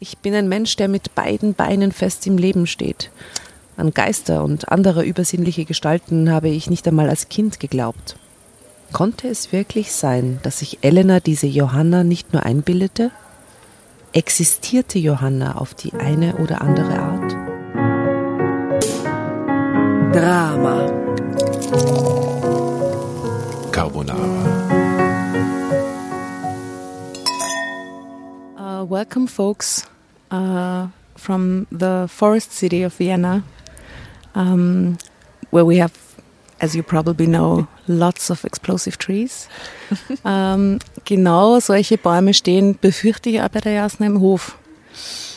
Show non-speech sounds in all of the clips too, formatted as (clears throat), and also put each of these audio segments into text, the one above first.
Ich bin ein Mensch, der mit beiden Beinen fest im Leben steht. An Geister und andere übersinnliche Gestalten habe ich nicht einmal als Kind geglaubt. Konnte es wirklich sein, dass sich Elena diese Johanna nicht nur einbildete? Existierte Johanna auf die eine oder andere Art? Drama. Carbonara. Uh, welcome, folks, uh, from the forest city of Vienna, um, where we have, as you probably know, lots of explosive trees. (laughs) um, genau solche Bäume stehen, befürchte ich, auch bei der Jasna im Hof.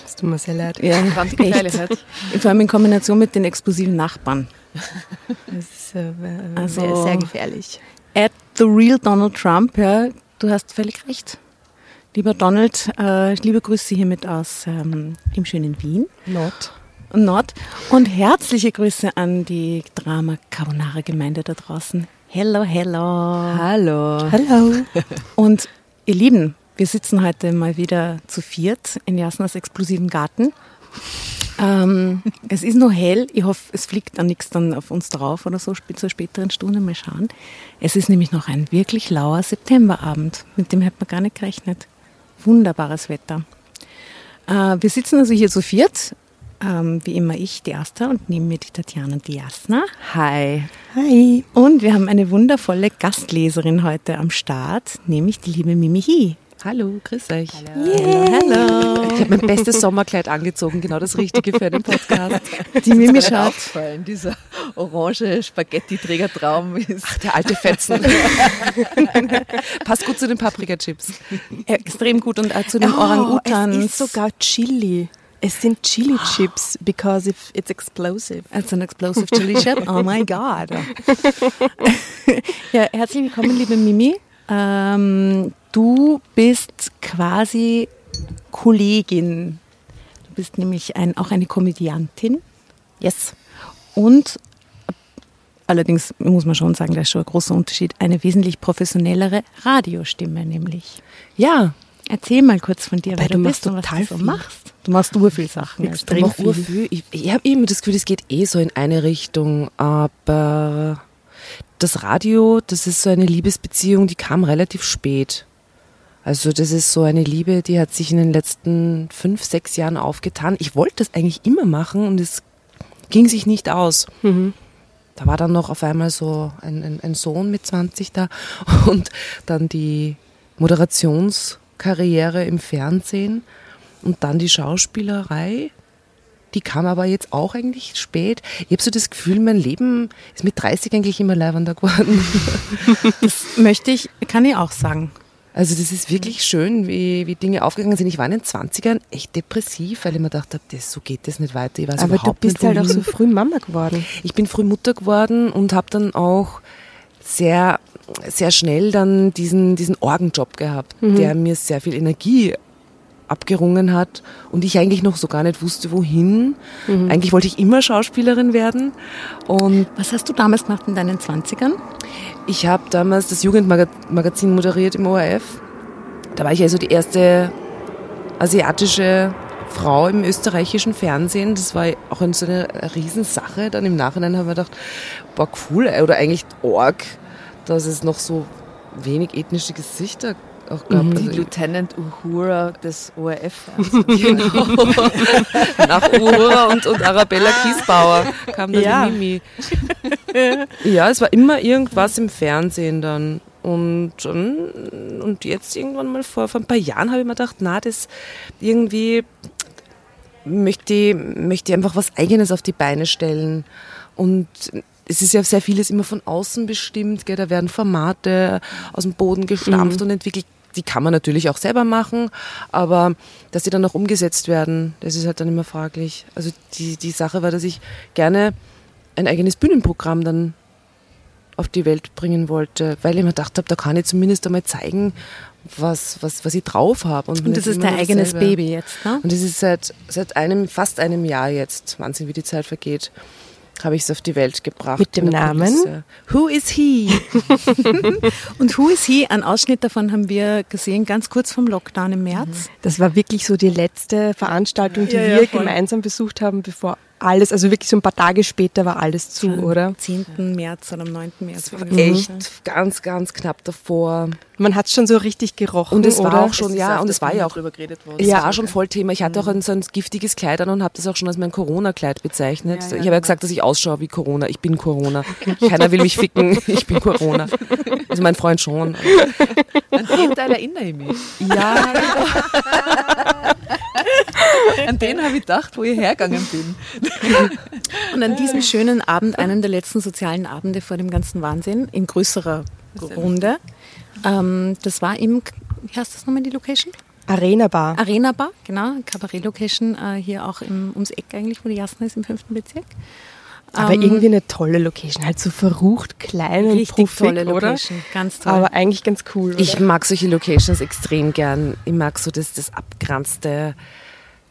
Es tut mir sehr leid. Ja, Ganz gefährlich. echt. Vor allem in Kombination mit den explosiven Nachbarn. Das ist äh, Also- sehr, sehr gefährlich. At the real Donald Trump, ja, du hast völlig recht. Lieber Donald, äh, liebe Grüße hiermit aus ähm, dem schönen Wien. Not. Nord. Und herzliche Grüße an die Drama Carbonara Gemeinde da draußen. Hello, hello. Hallo. Hallo. Und ihr Lieben, wir sitzen heute mal wieder zu viert in Jasnas explosiven Garten. Ähm, es ist noch hell. Ich hoffe, es fliegt dann nichts dann auf uns drauf oder so zur späteren Stunde. Mal schauen. Es ist nämlich noch ein wirklich lauer Septemberabend. Mit dem hätte man gar nicht gerechnet. Wunderbares Wetter. Äh, wir sitzen also hier zu viert. Ähm, wie immer ich, die Asta, und neben mir die Tatjana und die Jasna. Hi. Hi. Und wir haben eine wundervolle Gastleserin heute am Start, nämlich die liebe Mimi Hi. Hallo, grüß euch. Hallo. Hallo. Ich habe mein bestes Sommerkleid angezogen, genau das Richtige für den Podcast. (laughs) Die Mimi Mir schaut. aufgefallen, dieser orange Spaghetti-Trägertraum ist. Der alte Fetzen. (laughs) Passt gut zu den Paprika-Chips. Extrem gut und auch zu den Oh, Orang-Utans. es ist sogar Chili. Es sind Chili Chips, because if it's explosive. Als ein Explosive Chili Chip. Oh my God. (laughs) ja, herzlich willkommen, liebe Mimi. Ähm, du bist quasi Kollegin. Du bist nämlich ein, auch eine Komödiantin. Yes. Und allerdings muss man schon sagen, da ist schon ein großer Unterschied, eine wesentlich professionellere Radiostimme nämlich. Ja, Erzähl mal kurz von dir, wer du du machst bist und was total du so viel. machst. Du machst ur viel Sachen. extrem viel. Ich, ich habe immer das Gefühl, es geht eh so in eine Richtung, aber das Radio, das ist so eine Liebesbeziehung, die kam relativ spät. Also das ist so eine Liebe, die hat sich in den letzten fünf, sechs Jahren aufgetan. Ich wollte das eigentlich immer machen und es ging sich nicht aus. Da war dann noch auf einmal so ein, ein, ein Sohn mit 20 da (laughs) und dann die Moderationskarriere im Fernsehen und dann die Schauspielerei. Die kam aber jetzt auch eigentlich spät. Ich habe so das Gefühl, mein Leben ist mit 30 eigentlich immer leibender geworden. (laughs) Das möchte ich, kann ich auch sagen. Also das ist wirklich schön, wie, wie Dinge aufgegangen sind. Ich war in den 20ern echt depressiv, weil ich mir gedacht habe, das, so geht das nicht weiter. Ich weiß Aber du bist nicht, halt auch so früh Mama geworden. Ich bin früh Mutter geworden und habe dann auch sehr, sehr schnell dann diesen, diesen Orgenjob gehabt, der mir sehr viel Energie abgerungen hat und ich eigentlich noch so gar nicht wusste, wohin. Eigentlich wollte ich immer Schauspielerin werden und Was hast du damals gemacht in deinen 20ern? ich habe damals das Jugendmagazin moderiert im ORF. Da war ich also die erste asiatische Frau im österreichischen Fernsehen. Das war auch so eine Riesensache. Dann im Nachhinein haben wir gedacht, boah, cool, oder eigentlich Org, dass es noch so wenig ethnische Gesichter auch gab. Die Also, Lieutenant Uhura des ORF. genau. (laughs) (laughs) Nach Uhura und, und Arabella Kiesbauer kam dann Ja. die Mimi. (laughs) ja, es war immer irgendwas im Fernsehen dann. Und, und jetzt irgendwann mal vor, vor ein paar Jahren habe ich mir gedacht, na, das irgendwie möchte ich, möchte ich einfach was Eigenes auf die Beine stellen. Und es ist ja sehr vieles immer von außen bestimmt, gell? da werden Formate aus dem Boden gestampft und entwickelt. Die kann man natürlich auch selber machen, aber dass die dann auch umgesetzt werden, das ist halt dann immer fraglich. Also die, die Sache war, dass ich gerne ein eigenes Bühnenprogramm dann auf die Welt bringen wollte, weil ich mir gedacht habe, da kann ich zumindest einmal zeigen, was, was, was ich drauf habe. Und das ist dein eigenes Baby jetzt, ne? Und das ist seit, seit einem, fast einem Jahr jetzt, Wahnsinn, wie die Zeit vergeht, habe ich es auf die Welt gebracht. Mit dem Namen? Kulisse. Who is he? (laughs) Und Who is He? Ein Ausschnitt davon haben wir gesehen, ganz kurz vom Lockdown im März. Das war wirklich so die letzte Veranstaltung, die Ja, ja, wir voll. gemeinsam besucht haben, bevor alles, also wirklich so ein paar Tage später war alles zu, oder? Am 10. März oder am 9. März. War echt ganz, ganz knapp davor. Man hat schon so richtig gerochen, Und es war oder? auch schon, ja, und es war ja auch drüber geredet worden. Es Ja. war schon voll Thema. Ich hatte auch ein, so ein giftiges Kleid an und habe das auch schon als mein Corona-Kleid bezeichnet. Ja, ja, ich habe ja gesagt, dass ich ausschaue wie Corona. Ich bin Corona. Keiner will mich ficken. (laughs) Ich bin Corona. Also mein Freund schon. An den Teil erinnere ich mich. Ja, (laughs) (laughs) An den habe ich gedacht, wo ich hergegangen bin. (laughs) Und an diesem schönen Abend, einem der letzten sozialen Abende vor dem ganzen Wahnsinn, in größerer Runde, ähm, das war im, wie heißt das nochmal die Location? Arena Bar. Arena Bar, genau, Kabarett-Location, äh, hier auch im, ums Eck eigentlich, wo die Jasna ist, im fünften Bezirk. Aber Ähm, irgendwie eine tolle Location, halt so verrucht, klein und Richtig puffig, tolle oder? Location, ganz toll. Aber eigentlich ganz cool, oder? ich mag solche Locations extrem gern. Ich mag so das, das Abgeranzte,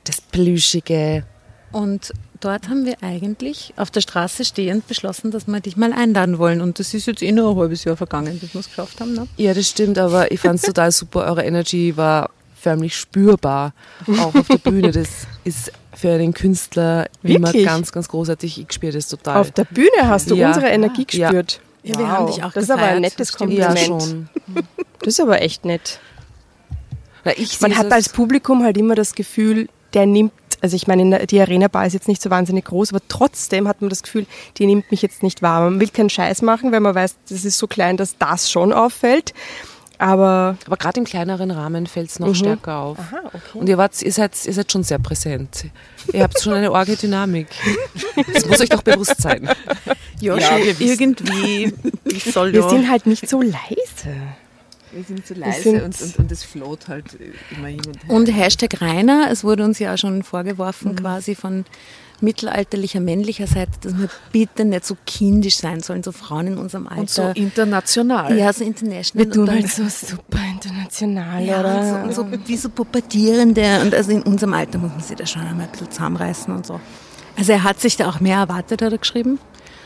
das Plüschige. Und dort haben wir eigentlich auf der Straße stehend beschlossen, dass wir dich mal einladen wollen. Und das ist jetzt eh nur ein halbes Jahr vergangen, bis wir es geschafft haben. Ne? Ja, das stimmt, aber ich fand es total super. Eure Energy war förmlich spürbar, auch auf der Bühne. (laughs) Das ist für einen Künstler immer Wirklich? ganz, ganz großartig. Ich spüre das total. Auf der Bühne hast du Ja. unsere Energie Ja. gespürt. Ja, wir haben dich auch Das ist aber ein gefeiert, nettes stimmt. ja, Kompliment. schon. Das ist aber echt nett. Na, ich Man hat als Publikum halt immer das Gefühl, der nimmt, also ich meine, die Arena Bar ist jetzt nicht so wahnsinnig groß, aber trotzdem hat man das Gefühl, die nimmt mich jetzt nicht wahr. Man will keinen Scheiß machen, weil man weiß, das ist so klein, dass das schon auffällt. Aber aber gerade im kleineren Rahmen fällt es noch Mhm. stärker auf. Aha, okay. Und ihr, wart, ihr, seid, ihr seid schon sehr präsent. Ihr habt schon eine orge Dynamik. Das muss euch doch bewusst sein. Ja, Ja, irgendwie. Ich soll wir ja. sind halt nicht so leise. Wir sind zu leise sind- und, und, und es float halt immer hin und her. Und Hashtag Rainer, es wurde uns ja auch schon vorgeworfen, quasi von mittelalterlicher männlicher Seite, dass wir bitte nicht so kindisch sein sollen, so Frauen in unserem Alter. Und so international. ja, so international. Wir tun halt so super international, ja, oder? und so, und so wie so Pubertierende. Und also in unserem Alter muss man sich da schon einmal ein bisschen zusammenreißen und so. Also er hat sich da auch mehr erwartet, hat er geschrieben.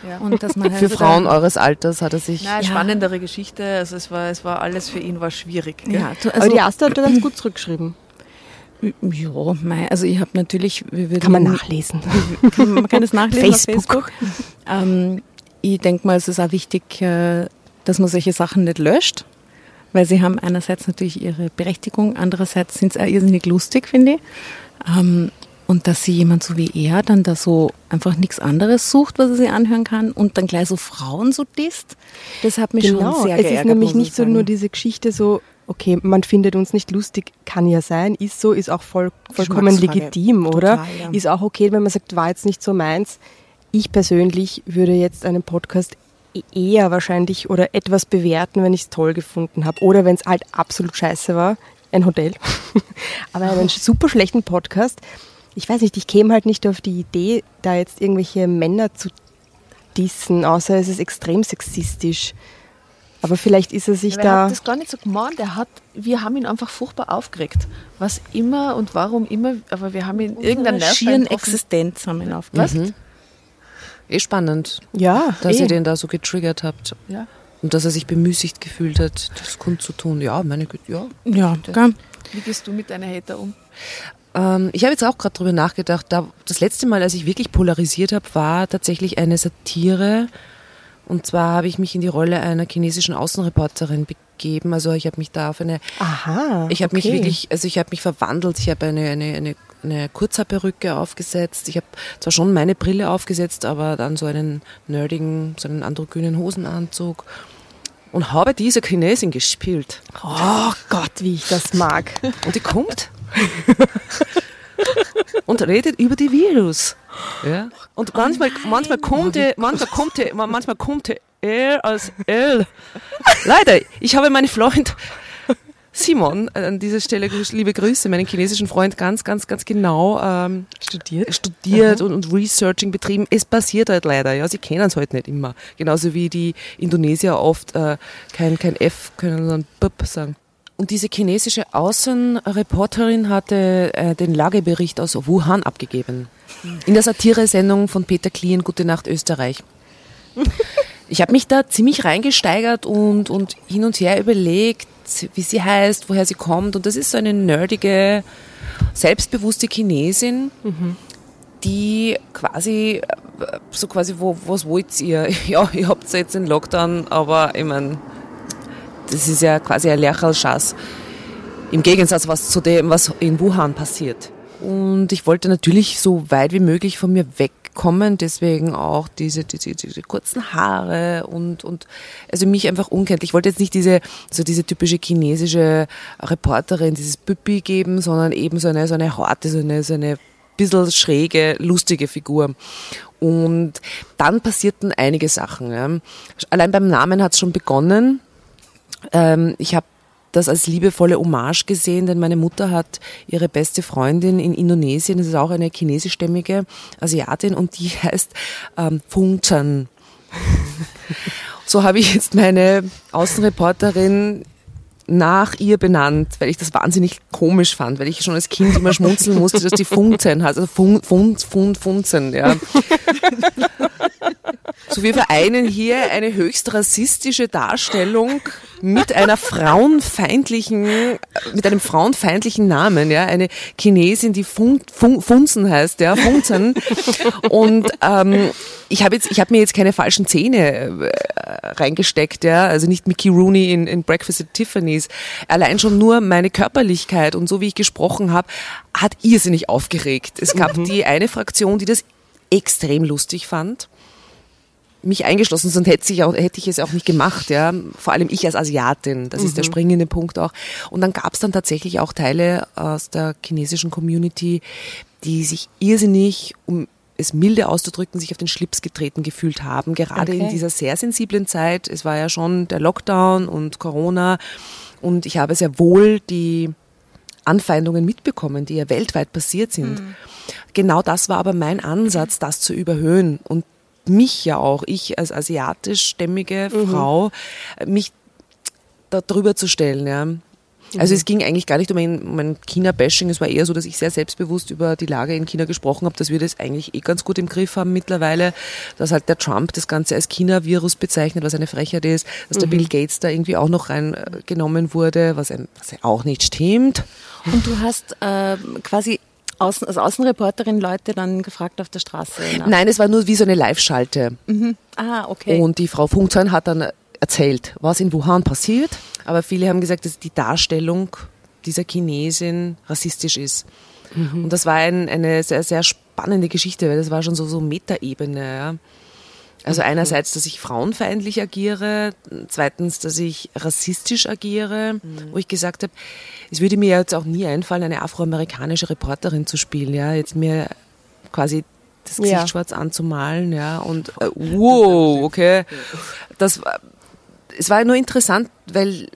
Ja. Und dass man halt Für so Frauen eures Alters hat er sich. Nein, Ja. spannendere Geschichte. Also es war, es war alles für ihn war schwierig. gell? ja, du- aber also, die Asta hat da ganz gut zurückgeschrieben. ja, mei, also ich habe natürlich, wir würden Kann man nachlesen. (laughs) man kann das nachlesen Facebook. auf Facebook. Ähm, ich denke mal, es ist auch wichtig, äh, dass man solche Sachen nicht löscht, weil sie haben einerseits natürlich ihre Berechtigung, andererseits sind sie auch irrsinnig lustig, finde ich. Ähm, und dass sie jemand so wie er dann da so einfach nichts anderes sucht, was er sich anhören kann und dann gleich so Frauen so disst, das hat mich schon sehr Genau, es geärgert. ist nämlich nicht so nur diese Geschichte so, okay, man findet uns nicht lustig, kann ja sein, ist so, ist auch voll, vollkommen legitim, oder? Total, ja. Ist auch okay, wenn man sagt, war jetzt nicht so meins. Ich persönlich würde jetzt einen Podcast e- eher wahrscheinlich oder etwas bewerten, wenn ich es toll gefunden habe oder wenn es halt absolut scheiße war, ein Hotel. (laughs) Aber einen (laughs) super schlechten Podcast, ich weiß nicht, ich käme halt nicht auf die Idee, da jetzt irgendwelche Männer zu dissen, außer es ist extrem sexistisch. Aber vielleicht ist er sich Aber er da. hat das gar nicht so gemeint. Er hat, wir haben ihn einfach furchtbar aufgeregt. Was immer und warum immer, aber wir haben ihn irgendein Unsere schieren Existenz haben wir Was? aufgegeben. Eh spannend, Ja, dass eh. ihr den da so getriggert habt. Ja. Und dass er sich bemüßigt gefühlt hat, das kundzutun. Ja, meine Güte, ja. Ja, gell? Wie gehst du mit deinen Hater um? Ähm, ich habe jetzt auch gerade drüber nachgedacht. Da, das letzte Mal, als ich wirklich polarisiert habe, war tatsächlich eine Satire. Und zwar habe ich mich in die Rolle einer chinesischen Außenreporterin begeben. Also ich habe mich da auf eine Aha. Ich habe mich okay. wirklich, also ich habe mich verwandelt. Ich habe eine, eine, eine, eine Kurzhaarperücke aufgesetzt. Ich habe zwar schon meine Brille aufgesetzt, aber dann so einen nerdigen, so einen androgynen Hosenanzug und habe diese Chinesin gespielt. Oh Gott, wie ich das mag. Und die kommt (laughs) und redet über die Virus. Ja? Und manchmal, manchmal kommt er, manchmal kommt er, manchmal kommt er als L. Leider, ich habe meinen Freund Simon an dieser Stelle liebe Grüße, meinen chinesischen Freund ganz, ganz, ganz genau ähm, Studiert? studiert und, und Researching betrieben. Es passiert halt leider, ja, sie kennen es halt nicht immer. Genauso wie die Indonesier oft äh, kein, kein F können, sondern Bip sagen. Und diese chinesische Außenreporterin hatte äh, den Lagebericht aus Wuhan abgegeben. in der Satire-Sendung von Peter Klien, Gute Nacht Österreich. Ich habe mich da ziemlich reingesteigert und, und hin und her überlegt, wie sie heißt, woher sie kommt. Und das ist so eine nerdige, selbstbewusste Chinesin, die quasi, äh, so quasi, wo, was wollt ihr? (laughs) Ja, ihr habt jetzt den Lockdown, aber ich meine, das ist ja quasi ein Lerchalschass. Im Gegensatz was zu dem, was in Wuhan passiert. Und ich wollte natürlich so weit wie möglich von mir wegkommen, deswegen auch diese, diese, diese kurzen Haare und, und also mich einfach unkenntlich. Ich wollte jetzt nicht diese, so diese typische chinesische Reporterin, dieses Püppi geben, sondern eben so eine, so eine Horte, so eine, so eine bisschen schräge, lustige Figur. Und dann passierten einige Sachen. Ja. Allein beim Namen hat es schon begonnen. Ähm, ich habe das als liebevolle Hommage gesehen, denn meine Mutter hat ihre beste Freundin in Indonesien, das ist auch eine chinesischstämmige Asiatin und die (laughs) heißt ähm, Fung Chen. So habe ich jetzt meine Außenreporterin nach ihr benannt, weil ich das wahnsinnig komisch fand, weil ich schon als Kind immer schmunzeln musste, dass die Funzen hat, also Fun, Fun, Fun, Funzen, ja. So wir vereinen hier eine höchst rassistische Darstellung mit einer frauenfeindlichen, mit einem frauenfeindlichen Namen, ja, eine Chinesin, die Fun, Fun, Funzen heißt, ja, Funzen. Und ähm, ich habe jetzt, ich habe mir jetzt keine falschen Zähne äh, reingesteckt, ja, also nicht Mickey Rooney in, in Breakfast at Tiffany's. Allein schon nur meine Körperlichkeit und so wie ich gesprochen habe, hat irrsinnig aufgeregt. Es gab die eine Fraktion, die das extrem lustig fand mich eingeschlossen, sonst hätte ich, auch, hätte ich es auch nicht gemacht, ja. Vor allem ich als Asiatin, das ist der springende Punkt auch. Und dann gab es dann tatsächlich auch Teile aus der chinesischen Community, die sich irrsinnig, um es milde auszudrücken, sich auf den Schlips getreten gefühlt haben, gerade in Okay. dieser sehr sensiblen Zeit. Es war ja schon der Lockdown und Corona und ich habe sehr wohl die Anfeindungen mitbekommen, die ja weltweit passiert sind. Genau das war aber mein Ansatz, das zu überhöhen und mich ja auch, ich als asiatischstämmige Frau, mich da drüber zu stellen. Ja. Also es ging eigentlich gar nicht um ein, um ein China-Bashing, es war eher so, dass ich sehr selbstbewusst über die Lage in China gesprochen habe, dass wir das eigentlich eh ganz gut im Griff haben mittlerweile, dass halt der Trump das Ganze als China-Virus bezeichnet, was eine Frechheit ist, dass der Bill Gates da irgendwie auch noch reingenommen wurde, was, ein, was ja auch nicht stimmt. Und du hast ähm, quasi Außen, als Außenreporterin Leute dann gefragt auf der Straße. nach- Nein, es war nur wie so eine Live-Schalte. Ah, okay. Und die Frau Funkzahn hat dann erzählt, was in Wuhan passiert. Aber viele haben gesagt, dass die Darstellung dieser Chinesin rassistisch ist. Und das war ein, eine sehr, sehr spannende Geschichte, weil das war schon so, so Metaebene. Ja. Also einerseits, dass ich frauenfeindlich agiere, zweitens, dass ich rassistisch agiere, wo ich gesagt habe, es würde mir jetzt auch nie einfallen, eine afroamerikanische Reporterin zu spielen, ja, jetzt mir quasi das Gesicht Ja. schwarz anzumalen, ja, und äh, (laughs) wow, okay. Das war, es war nur interessant, weil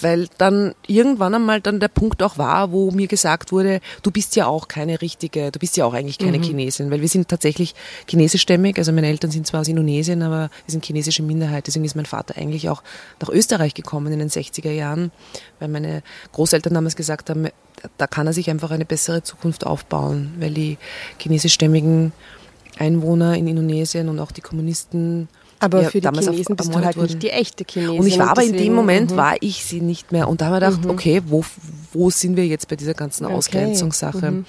weil dann irgendwann einmal dann der Punkt auch war, wo mir gesagt wurde, du bist ja auch keine richtige, du bist ja auch eigentlich keine Chinesin, weil wir sind tatsächlich chinesischstämmig, also meine Eltern sind zwar aus Indonesien, aber wir sind chinesische Minderheit, deswegen ist mein Vater eigentlich auch nach Österreich gekommen in den 60er Jahren, weil meine Großeltern damals gesagt haben, da kann er sich einfach eine bessere Zukunft aufbauen, weil die chinesischstämmigen Einwohner in Indonesien und auch die Kommunisten Aber ja, für die damals Chinesen bist du halt wurden. nicht die echte Chinesin. Und ich war aber in dem Moment, mhm. war ich sie nicht mehr. Und da haben wir gedacht, okay, wo, wo sind wir jetzt bei dieser ganzen Okay. Ausgrenzungssache? Mhm.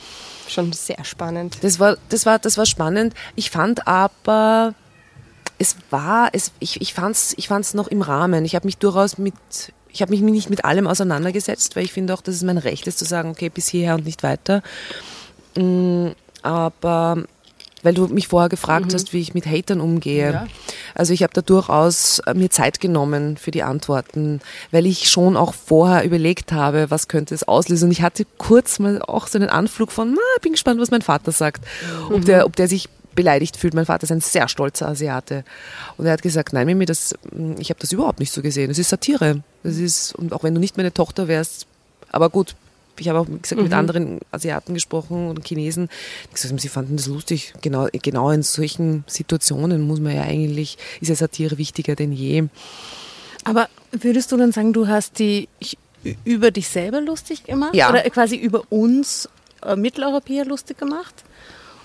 Schon sehr spannend. Das war, das war, das war spannend. Ich fand aber, es war, es, ich, ich fand's, ich fand's noch im Rahmen. Ich habe mich durchaus mit, ich habe mich nicht mit allem auseinandergesetzt, weil ich finde auch, dass es mein Recht ist zu sagen, okay, bis hierher und nicht weiter. Mm, Aber weil du mich vorher gefragt hast, wie ich mit Hatern umgehe. Ja. Also ich habe da durchaus äh, mir Zeit genommen für die Antworten, weil ich schon auch vorher überlegt habe, was könnte es auslösen. Und ich hatte kurz mal auch so einen Anflug von, na, bin gespannt, was mein Vater sagt. Ob, der, ob der sich beleidigt fühlt. Mein Vater ist ein sehr stolzer Asiate. Und er hat gesagt, nein, Mimi, das, mm, ich habe das überhaupt nicht so gesehen. Das ist Satire. Das ist, und auch wenn du nicht meine Tochter wärst, aber gut, ich habe auch gesagt, mit anderen Asiaten gesprochen und Chinesen, die gesagt haben, sie fanden das lustig. Genau, genau in solchen Situationen muss man ja eigentlich, ist ja Satire wichtiger denn je. Aber würdest du dann sagen, du hast die über dich selber lustig gemacht? Ja. Oder quasi über uns äh, Mitteleuropäer lustig gemacht?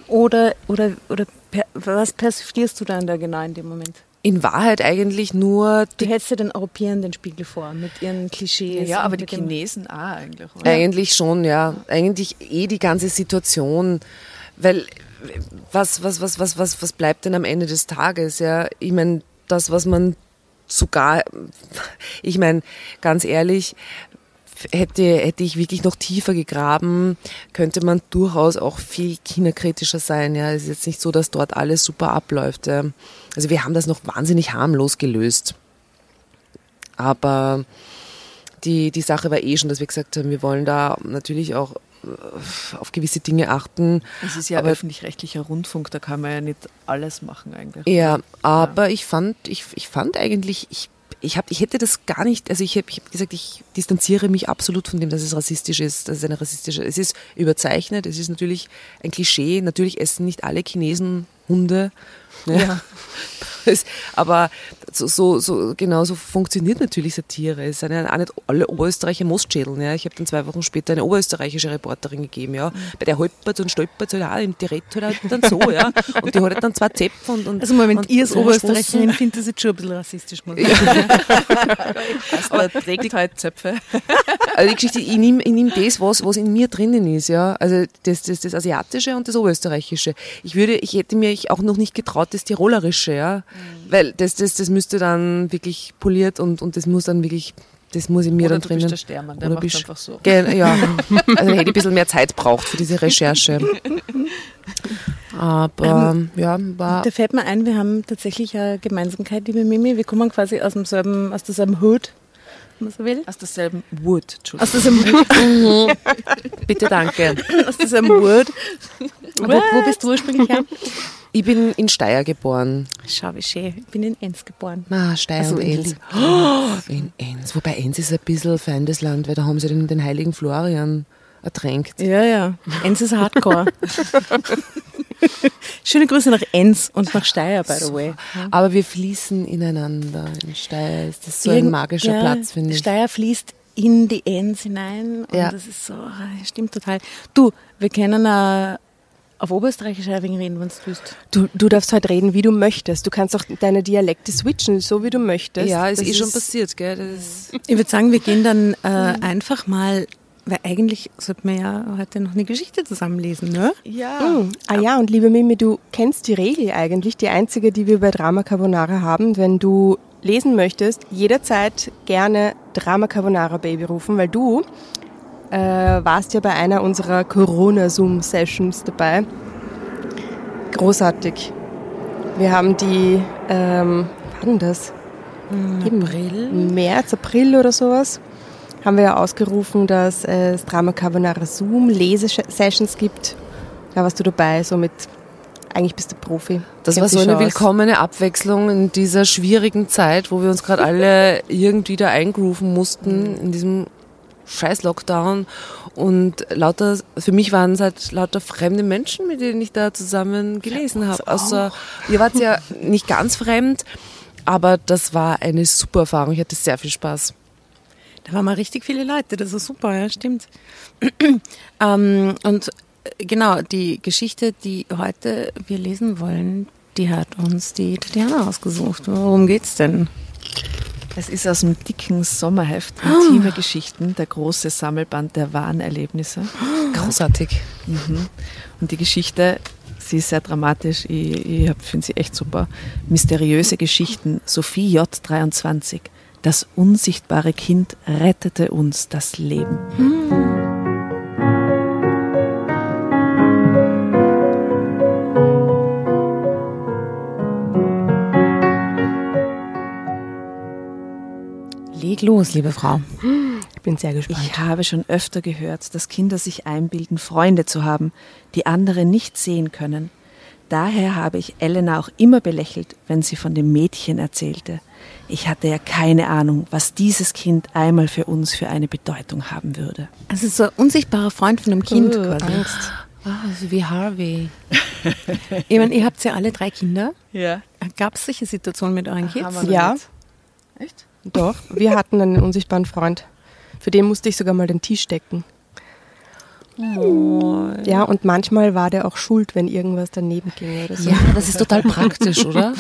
Oder, oder, oder per, was persiflierst du dann da genau in dem Moment? In Wahrheit eigentlich nur Du hältst dir den Europäern den Spiegel vor mit ihren Klischees. Ja, aber die Chinesen auch eigentlich. Oder? Eigentlich schon, ja. Eigentlich eh die ganze Situation, weil was, was, was, was, was, was bleibt denn am Ende des Tages? Ja, ich meine, das, was man sogar, (laughs) ich meine, ganz ehrlich, hätte, hätte ich wirklich noch tiefer gegraben, könnte man durchaus auch viel kinderkritischer sein. Ja, es ist jetzt nicht so, dass dort alles super abläuft. Ja. Also wir haben das noch wahnsinnig harmlos gelöst. Aber die, die Sache war eh schon, dass wir gesagt haben, wir wollen da natürlich auch äh, auf gewisse Dinge achten. Es ist ja öffentlich-rechtlicher Rundfunk, da kann man ja nicht alles machen eigentlich. Ja, aber ich fand, ich, ich fand eigentlich, ich, ich, hab, ich hätte das gar nicht, also ich habe hab gesagt, ich distanziere mich absolut von dem, dass es rassistisch ist, dass es eine rassistische, es ist überzeichnet, es ist natürlich ein Klischee, natürlich essen nicht alle Chinesen Hunde. Ja. Es- (laughs) Aber so, so, so genau so funktioniert natürlich Satire. Es sind ja auch nicht alle Oberösterreicher Mostschädeln. Ja. Ich habe dann zwei Wochen später eine oberösterreichische Reporterin gegeben. Ja. Bei der holpert und stolpert halt auch, und die redet halt auch dann so. Ja. Und die hat halt dann zwei Zäpfe und, und Also Moment, und ihr als Oberösterreicherin findet das jetzt schon ein bisschen rassistisch. Muss ich sagen. (laughs) Aber trägt halt Zöpfe. (laughs) Also die Geschichte, ich nehme ich nehm das, was, was in mir drinnen ist, ja. Also das, das, das Asiatische und das Oberösterreichische. Ich würde, ich hätte mir auch noch nicht getraut, das Tirolerische, ja. Weil das, das, das müsste dann wirklich poliert und, und das muss dann wirklich, das muss in mir Oder dann drinnen. bist der Stermann, der Oder macht bist- einfach so. Gen- ja. Also hätte ich ein bisschen mehr Zeit braucht für diese Recherche. (laughs) Aber ja, war Da fällt mir ein, wir haben tatsächlich eine Gemeinsamkeit, liebe Mimi. Wir kommen quasi aus demselben, aus derselben Hood, wenn man so will. Aus derselben Wood, Entschuldigung. Aus derselben, (laughs) (laughs) bitte danke. aus derselben Wood. wo, wo bist du ursprünglich her? Ich bin in Steyr geboren. Schau, wie schön. Ich bin in Enns geboren. Ah, Steyr Also und in Enns. Oh, (gasps) in Enns. Wobei Enns ist ein bisschen feindes Land, weil da haben sie den, den heiligen Florian ertränkt. Ja, ja. Enns ist Hardcore. (laughs) (laughs) Schöne Grüße nach Enns und nach Steyr, by the way. Aber wir fließen ineinander. In Steyr ist das so ein Irgend- magischer ja, Platz, finde ich. Steyr fließt in die Enns hinein und Ja. das ist so, ah, stimmt total. Du, wir können äh, auf Oberösterreichisch ein wenig reden, wenn du willst. Du, du darfst halt reden, wie du möchtest. Du kannst auch deine Dialekte switchen, so wie du möchtest. Ja, ist Das eh schon passiert, gell? Das ist Ich würde sagen, wir gehen dann äh, einfach mal, weil eigentlich sollten wir ja heute noch eine Geschichte zusammenlesen, ne? Ja. Hm. Ah ja, und liebe Mimi, du kennst die Regel eigentlich, die einzige, die wir bei Drama Carbonara haben. Wenn du lesen möchtest, jederzeit gerne Drama Carbonara Baby rufen, weil du äh, warst ja bei einer unserer Corona-Zoom-Sessions dabei. Großartig. Wir haben die, ähm, wann denn das? Im April. März, April oder sowas haben wir ja ausgerufen, dass es Drama Carbonara Zoom Lesesessions gibt. Da warst du dabei, somit eigentlich bist du Profi. Das Kennt war so eine willkommene Abwechslung in dieser schwierigen Zeit, wo wir uns gerade alle (laughs) irgendwie da eingrooven mussten in diesem scheiß Lockdown und lauter, für mich waren es halt lauter fremde Menschen, mit denen ich da zusammen gelesen habe. Außer, ihr wart ja (laughs) nicht ganz fremd, aber das war eine super Erfahrung. Ich hatte sehr viel Spaß. Da waren mal richtig viele Leute, das ist super, ja, stimmt. (clears throat) ähm, und äh, genau, die Geschichte, die heute wir lesen wollen, die hat uns die Tatjana ausgesucht. Worum geht's denn? Es ist aus dem dicken Sommerheft (gasps) Intime oh. Geschichten, der große Sammelband der wahren Erlebnisse. (gasps) Großartig. Mhm. Und die Geschichte, sie ist sehr dramatisch, ich, ich finde sie echt super. Mysteriöse Geschichten, Sophie J23. Das unsichtbare Kind rettete uns das Leben. Leg los, liebe Frau. Ich bin sehr gespannt. Ich habe schon öfter gehört, dass Kinder sich einbilden, Freunde zu haben, die andere nicht sehen können. Daher habe ich Elena auch immer belächelt, wenn sie von dem Mädchen erzählte. Ich hatte ja keine Ahnung, was dieses Kind einmal für uns für eine Bedeutung haben würde. Also so ein unsichtbarer Freund von einem Kind Uh, quasi. Angst. Ah, so wie Harvey. (laughs) Ich meine, ihr habt ja alle drei Kinder. Ja. Gab es solche Situationen mit euren Kids? Ja. Echt? Doch, wir hatten einen unsichtbaren Freund. Für den musste ich sogar mal den Tisch decken. Ja, und manchmal war der auch schuld, wenn irgendwas daneben ging oder so. Ja, das ist total praktisch, oder?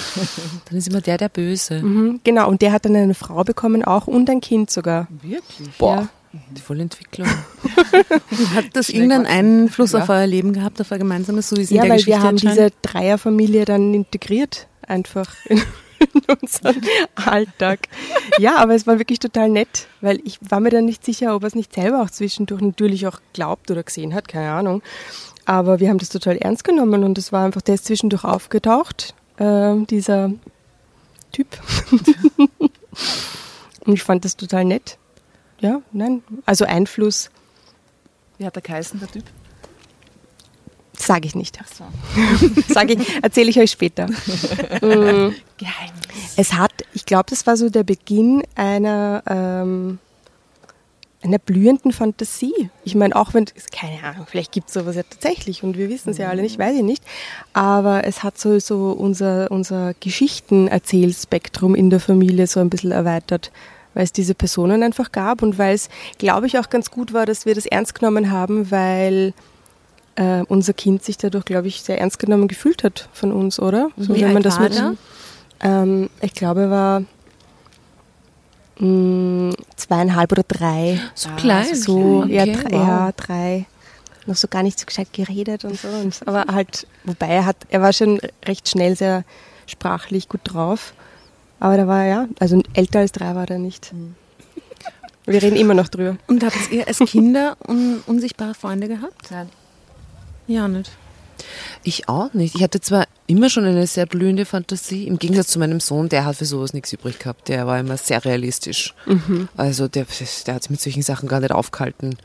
Dann ist immer der der Böse. Mhm, genau, und der hat dann eine Frau bekommen auch und ein Kind sogar. Wirklich? Boah, die volle Entwicklung. (laughs) Hat das irgendeinen Einfluss auf euer Leben gehabt, auf euer gemeinsames, so wie es in Ja, der weil Geschichte wir haben diese Dreierfamilie dann integriert, einfach in, in unseren Alltag. Ja, aber es war wirklich total nett, weil ich war mir dann nicht sicher, ob er es nicht selber auch zwischendurch natürlich auch glaubt oder gesehen hat, keine Ahnung. Aber wir haben das total ernst genommen und es war einfach, der ist zwischendurch aufgetaucht, äh, dieser Typ. (laughs) und ich fand das total nett. Ja, nein, also Einfluss Wie hat er geheißen, der Typ? Sage ich nicht. (laughs) Sage ich, erzähle ich euch später. (laughs) Mm. Es hat, ich glaube, das war so der Beginn einer, ähm, einer blühenden Fantasie. Ich meine, auch wenn, keine Ahnung, vielleicht gibt es sowas ja tatsächlich und wir wissen es ja alle nicht, weiß ich nicht. Aber es hat so, so unser, unser Geschichtenerzählspektrum in der Familie so ein bisschen erweitert, weil es diese Personen einfach gab und weil es, glaube ich, auch ganz gut war, dass wir das ernst genommen haben, weil äh, unser Kind sich dadurch, glaube ich, sehr ernst genommen gefühlt hat von uns, oder? So, Wie alt war mit, der? ähm, ich glaube, er war mh, zweieinhalb oder drei. So klein. So, ja, Okay, drei, wow. ja, drei. Noch so gar nicht so gescheit geredet und so. Und, aber (laughs) halt, wobei er hat, er war schon recht schnell sehr sprachlich gut drauf. Aber da war er ja, also älter als drei war er nicht. Wir reden immer noch drüber. Und habt ihr als Kinder un unsichtbare Freunde gehabt? Nein. Ja, nicht. Ich auch nicht. Ich hatte zwar immer schon eine sehr blühende Fantasie, im Gegensatz zu meinem Sohn, der hat für sowas nichts übrig gehabt. Der war immer sehr realistisch. Also der, der hat sich mit solchen Sachen gar nicht aufgehalten.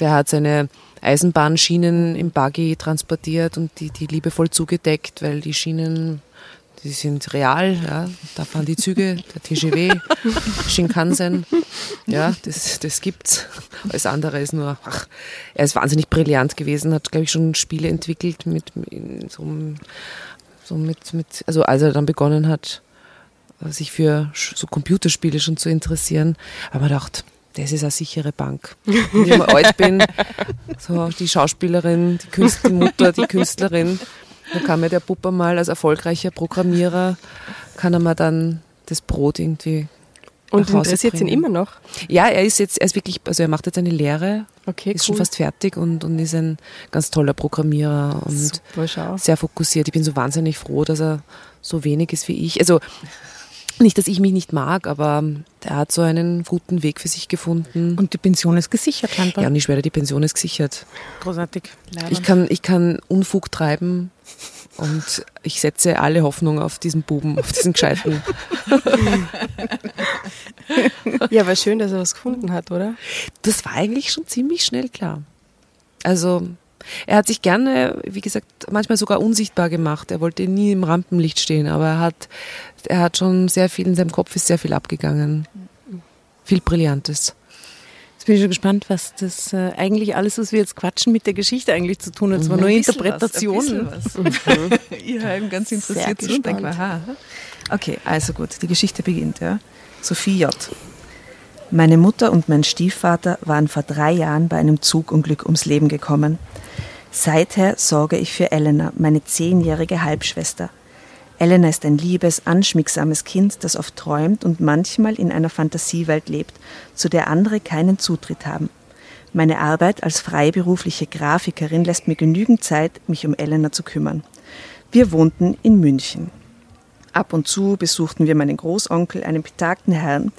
Der hat seine Eisenbahnschienen im Buggy transportiert und die, die liebevoll zugedeckt, weil die Schienen, die sind real, ja. Da fahren die Züge, der TGW, Shinkansen. Ja, das, das gibt's. Alles andere ist nur, ach, er ist wahnsinnig brillant gewesen, hat, glaube ich, schon Spiele entwickelt mit, so, so mit, mit, also als er dann begonnen hat, sich für so Computerspiele schon zu interessieren, haben wir gedacht, das ist eine sichere Bank. Wenn ich mal alt bin, so die Schauspielerin, die, Künstler, die Mutter, die Künstlerin, dann kann mir der Pupper mal als erfolgreicher Programmierer, kann er mir dann das Brot irgendwie Und interessiert ihn immer noch. Ja, er ist jetzt, er ist wirklich, also er macht jetzt eine Lehre, Okay, ist cool. schon fast fertig und, und ist ein ganz toller Programmierer und Super, sehr fokussiert. Ich bin so wahnsinnig froh, dass er so wenig ist wie ich. Also nicht, dass ich mich nicht mag, aber er hat so einen guten Weg für sich gefunden. Und die Pension ist gesichert scheinbar. ja, und ich schwöre, die Pension ist gesichert. Großartig. Ich kann, ich kann Unfug treiben und ich setze alle Hoffnung auf diesen Buben, auf diesen Gescheiten. Ja, aber schön, dass er was gefunden hat, oder? Das war eigentlich schon ziemlich schnell klar. Also er hat sich gerne, wie gesagt, manchmal sogar unsichtbar gemacht. Er wollte nie im Rampenlicht stehen, aber er hat, er hat schon sehr viel, in seinem Kopf ist sehr viel abgegangen. Viel Brillantes. Jetzt bin ich schon gespannt, was das äh, eigentlich alles, was wir jetzt quatschen, mit der Geschichte eigentlich zu tun hat. Es war nur Interpretation. Ihr haben ganz interessiert Sehr zu denken. gespannt. Aha. Okay, also gut, die Geschichte beginnt. Ja. Sophie J. Meine Mutter und mein Stiefvater waren vor drei Jahren bei einem Zugunglück ums Leben gekommen. Seither sorge ich für Elena, meine zehnjährige Halbschwester. Elena ist ein liebes, anschmiegsames Kind, das oft träumt und manchmal in einer Fantasiewelt lebt, zu der andere keinen Zutritt haben. Meine Arbeit als freiberufliche Grafikerin lässt mir genügend Zeit, mich um Elena zu kümmern. Wir wohnten in München. Ab und zu besuchten wir meinen Großonkel, einen betagten Herrn,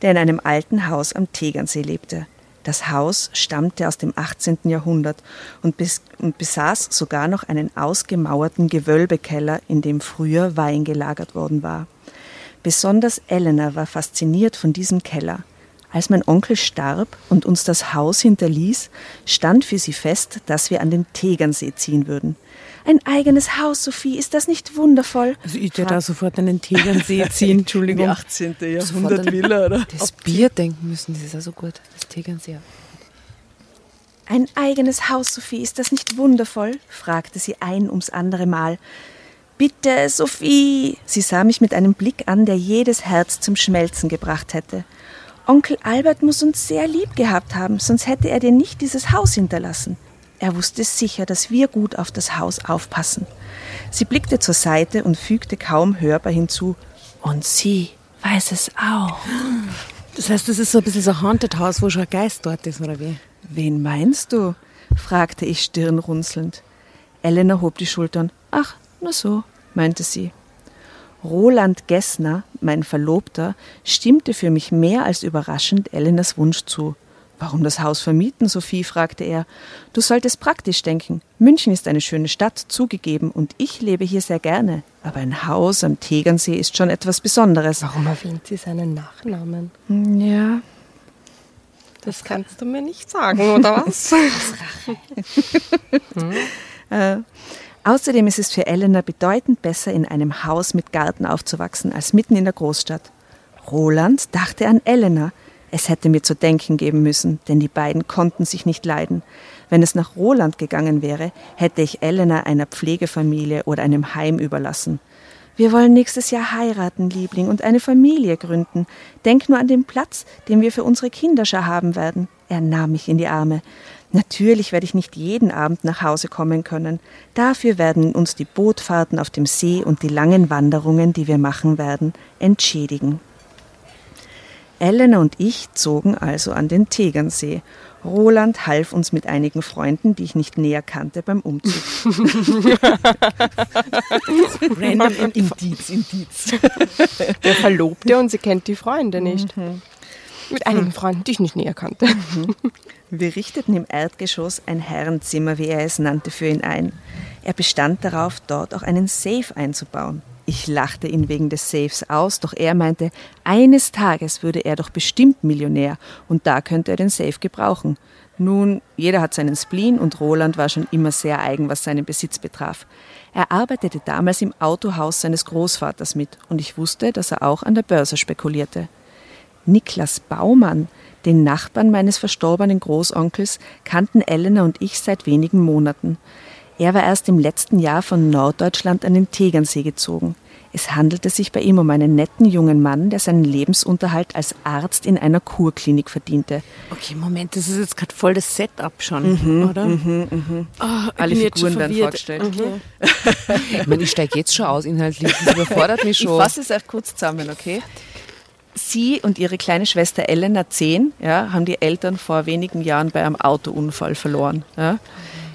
der in einem alten Haus am Tegernsee lebte. Das Haus stammte aus dem 18. Jahrhundert und, bes und besaß sogar noch einen ausgemauerten Gewölbekeller, in dem früher Wein gelagert worden war. Besonders Elena war fasziniert von diesem Keller. Als mein Onkel starb und uns das Haus hinterließ, stand für sie fest, dass wir an den Tegernsee ziehen würden. Ein eigenes Haus, Sophie, ist das nicht wundervoll? Also ich würde da sofort an den Tegernsee ziehen, (laughs) Entschuldigung. 18. Sofort an oder? Das Bier denken müssen, das ist ja so gut. Das Tegernseer. Ein eigenes Haus, Sophie, ist das nicht wundervoll? fragte sie ein ums andere Mal. Bitte, Sophie! Sie sah mich mit einem Blick an, der jedes Herz zum Schmelzen gebracht hätte. Onkel Albert muss uns sehr lieb gehabt haben, sonst hätte er dir nicht dieses Haus hinterlassen. Er wusste sicher, dass wir gut auf das Haus aufpassen. Sie blickte zur Seite und fügte kaum hörbar hinzu, und sie weiß es auch. Das heißt, das ist so ein bisschen so ein Haunted House, wo schon ein Geist dort ist, oder wie? Wen meinst du? fragte ich stirnrunzelnd. Elena hob die Schultern. Ach, nur so, meinte sie. Roland Gessner, mein Verlobter, stimmte für mich mehr als überraschend Elenas Wunsch zu. Warum das Haus vermieten, Sophie? fragte er. Du solltest praktisch denken. München ist eine schöne Stadt, zugegeben, und ich lebe hier sehr gerne. Aber ein Haus am Tegernsee ist schon etwas Besonderes. Warum erwähnt sie seinen Nachnamen? Ja, Das kannst du mir nicht sagen, oder was? (laughs) Äh, außerdem ist es für Elena bedeutend besser, in einem Haus mit Garten aufzuwachsen, als mitten in der Großstadt. Roland dachte an Elena. Es hätte mir zu denken geben müssen, denn die beiden konnten sich nicht leiden. Wenn es nach Roland gegangen wäre, hätte ich Elena einer Pflegefamilie oder einem Heim überlassen. Wir wollen nächstes Jahr heiraten, Liebling, und eine Familie gründen. Denk nur an den Platz, den wir für unsere Kinderschar haben werden. Er nahm mich in die Arme. Natürlich werde ich nicht jeden Abend nach Hause kommen können. Dafür werden uns die Bootfahrten auf dem See und die langen Wanderungen, die wir machen werden, entschädigen. Elena und ich zogen also an den Tegernsee. Roland half uns mit einigen Freunden, die ich nicht näher kannte, beim Umzug. (laughs) Random Indiz, Indiz. Der Verlobte und sie kennt die Freunde nicht. Mit einigen Freunden, die ich nicht näher kannte. Wir richteten im Erdgeschoss ein Herrenzimmer, wie er es nannte, für ihn ein. Er bestand darauf, dort auch einen Safe einzubauen. Ich lachte ihn wegen des Safes aus, doch er meinte, eines Tages würde er doch bestimmt Millionär und da könnte er den Safe gebrauchen. Nun, jeder hat seinen Spleen und Roland war schon immer sehr eigen, was seinen Besitz betraf. Er arbeitete damals im Autohaus seines Großvaters mit und ich wusste, dass er auch an der Börse spekulierte. Niklas Baumann, den Nachbarn meines verstorbenen Großonkels, kannten Elena und ich seit wenigen Monaten. Er war erst im letzten Jahr von Norddeutschland an den Tegernsee gezogen. Es handelte sich bei ihm um einen netten jungen Mann, der seinen Lebensunterhalt als Arzt in einer Kurklinik verdiente. Okay, Moment, das ist jetzt gerade voll das Setup schon, oder? Ah, ich Alle bin jetzt schon Figuren werden vorgestellt. Ich meine, ich steige jetzt schon aus inhaltlich. Das überfordert mich Ich schon. fasse es auch kurz zusammen, okay? Sie und ihre kleine Schwester Elena, 10, ja, haben die Eltern vor wenigen Jahren bei einem Autounfall verloren. Ja.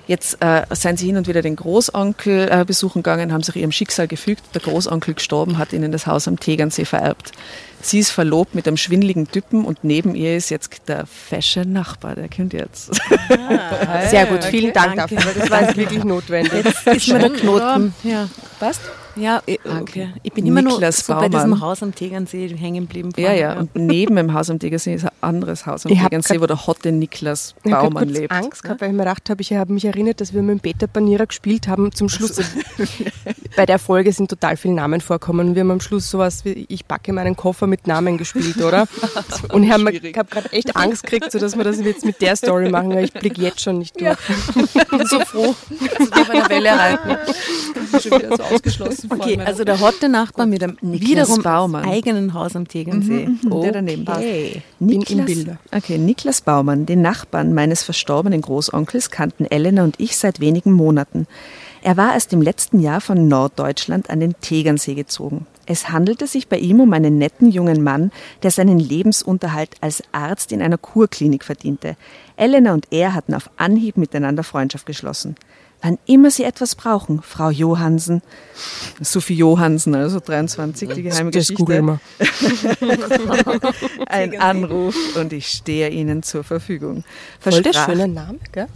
Jetzt äh, seien sie hin und wieder den Großonkel äh, besuchen gegangen, haben sich ihrem Schicksal gefügt. Der Großonkel gestorben, hat ihnen das Haus am Tegernsee vererbt. Sie ist verlobt mit einem schwindeligen Typen und neben ihr ist jetzt der fesche Nachbar, der kommt jetzt. Sehr gut, vielen Dank danke. dafür, das war jetzt (laughs) wirklich notwendig. Ist mir der Knoten. Ja. Passt? Ja, ich- okay. Ich bin immer Niklas nur so bei diesem Haus am Tegernsee hängen geblieben. Ja, ja. Und neben dem Haus am Tegernsee ist ein anderes Haus am Ich Tegernsee, wo der hotte Niklas Ich habe Baumann lebt. Angst gehabt, weil ich mir gedacht habe, ich habe mich erinnert, dass wir mit dem Peter Panierer gespielt haben. Zum Schluss, bei der Folge sind total viele Namen vorkommen. Und wir haben am Schluss sowas wie Ich packe meinen Koffer mit Namen gespielt, oder? (laughs) Und ich habe hab gerade echt Angst gekriegt, so dass wir das jetzt mit der Story machen, weil ich blicke jetzt schon nicht durch. bin so froh, dass wir bei der Welle reiten. (laughs) Schon wieder so ausgeschlossen. Okay, also der hotte Nachbar mit einem Niklas wiederum Baumann. eigenen Haus am Tegernsee. der daneben passt. Okay. Im Bilder. Okay, Niklas Baumann, den Nachbarn meines verstorbenen Großonkels, kannten Elena und ich seit wenigen Monaten. Er war erst im letzten Jahr von Norddeutschland an den Tegernsee gezogen. Es handelte sich bei ihm um einen netten jungen Mann, der seinen Lebensunterhalt als Arzt in einer Kurklinik verdiente. Elena und er hatten auf Anhieb miteinander Freundschaft geschlossen. Wann immer Sie etwas brauchen, Frau Johansen, Sophie Johansen, also 23, die geheime Das Geschichte, (laughs) ein Anruf und ich stehe Ihnen zur Verfügung. Voll der schöne Name, gell?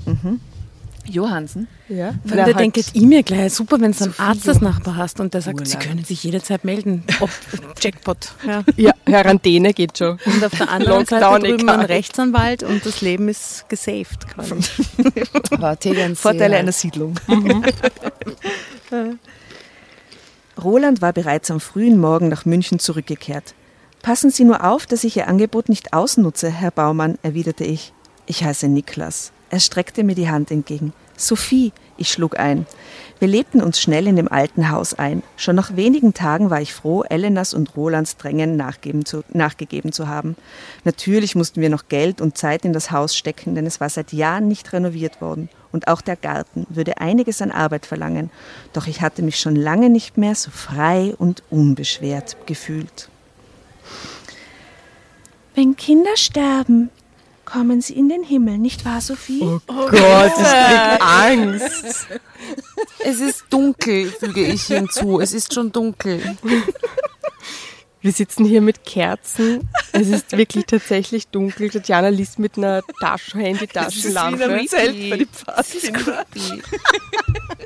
Johansen. Ja. Von der denkt ich mir gleich, super, wenn du einen Arzt als Nachbar hast und der sagt, Urlaub. sie können sich jederzeit melden. Ob (laughs) Jackpot. Ja. ja, Quarantäne geht schon. Und auf der (laughs) anderen Seite drüben egal. ein Rechtsanwalt und das Leben ist gesaved quasi. (laughs) Vorteile halt. einer Siedlung. Roland war bereits am frühen Morgen nach München zurückgekehrt. Passen Sie nur auf, dass ich Ihr Angebot nicht ausnutze, Herr Baumann, erwiderte ich. Ich heiße Niklas. Er streckte mir die Hand entgegen. Sophie, ich schlug ein. Wir lebten uns schnell in dem alten Haus ein. Schon nach wenigen Tagen war ich froh, Elenas und Rolands Drängen zu, nachgegeben zu haben. Natürlich mussten wir noch Geld und Zeit in das Haus stecken, denn es war seit Jahren nicht renoviert worden. und auch der Garten würde einiges an Arbeit verlangen, doch ich hatte mich schon lange nicht mehr so frei und unbeschwert gefühlt. Wenn Kinder sterben, kommen sie in den Himmel, nicht wahr, Sophie? Oh Gott, ich krieg Angst. Es ist dunkel, füge ich hinzu. Es ist schon dunkel. Wir sitzen hier mit Kerzen. Es ist wirklich tatsächlich dunkel. Tatjana liest mit einer Tasch Handy-Taschenlampe. Zelt bei die Pfadfinder.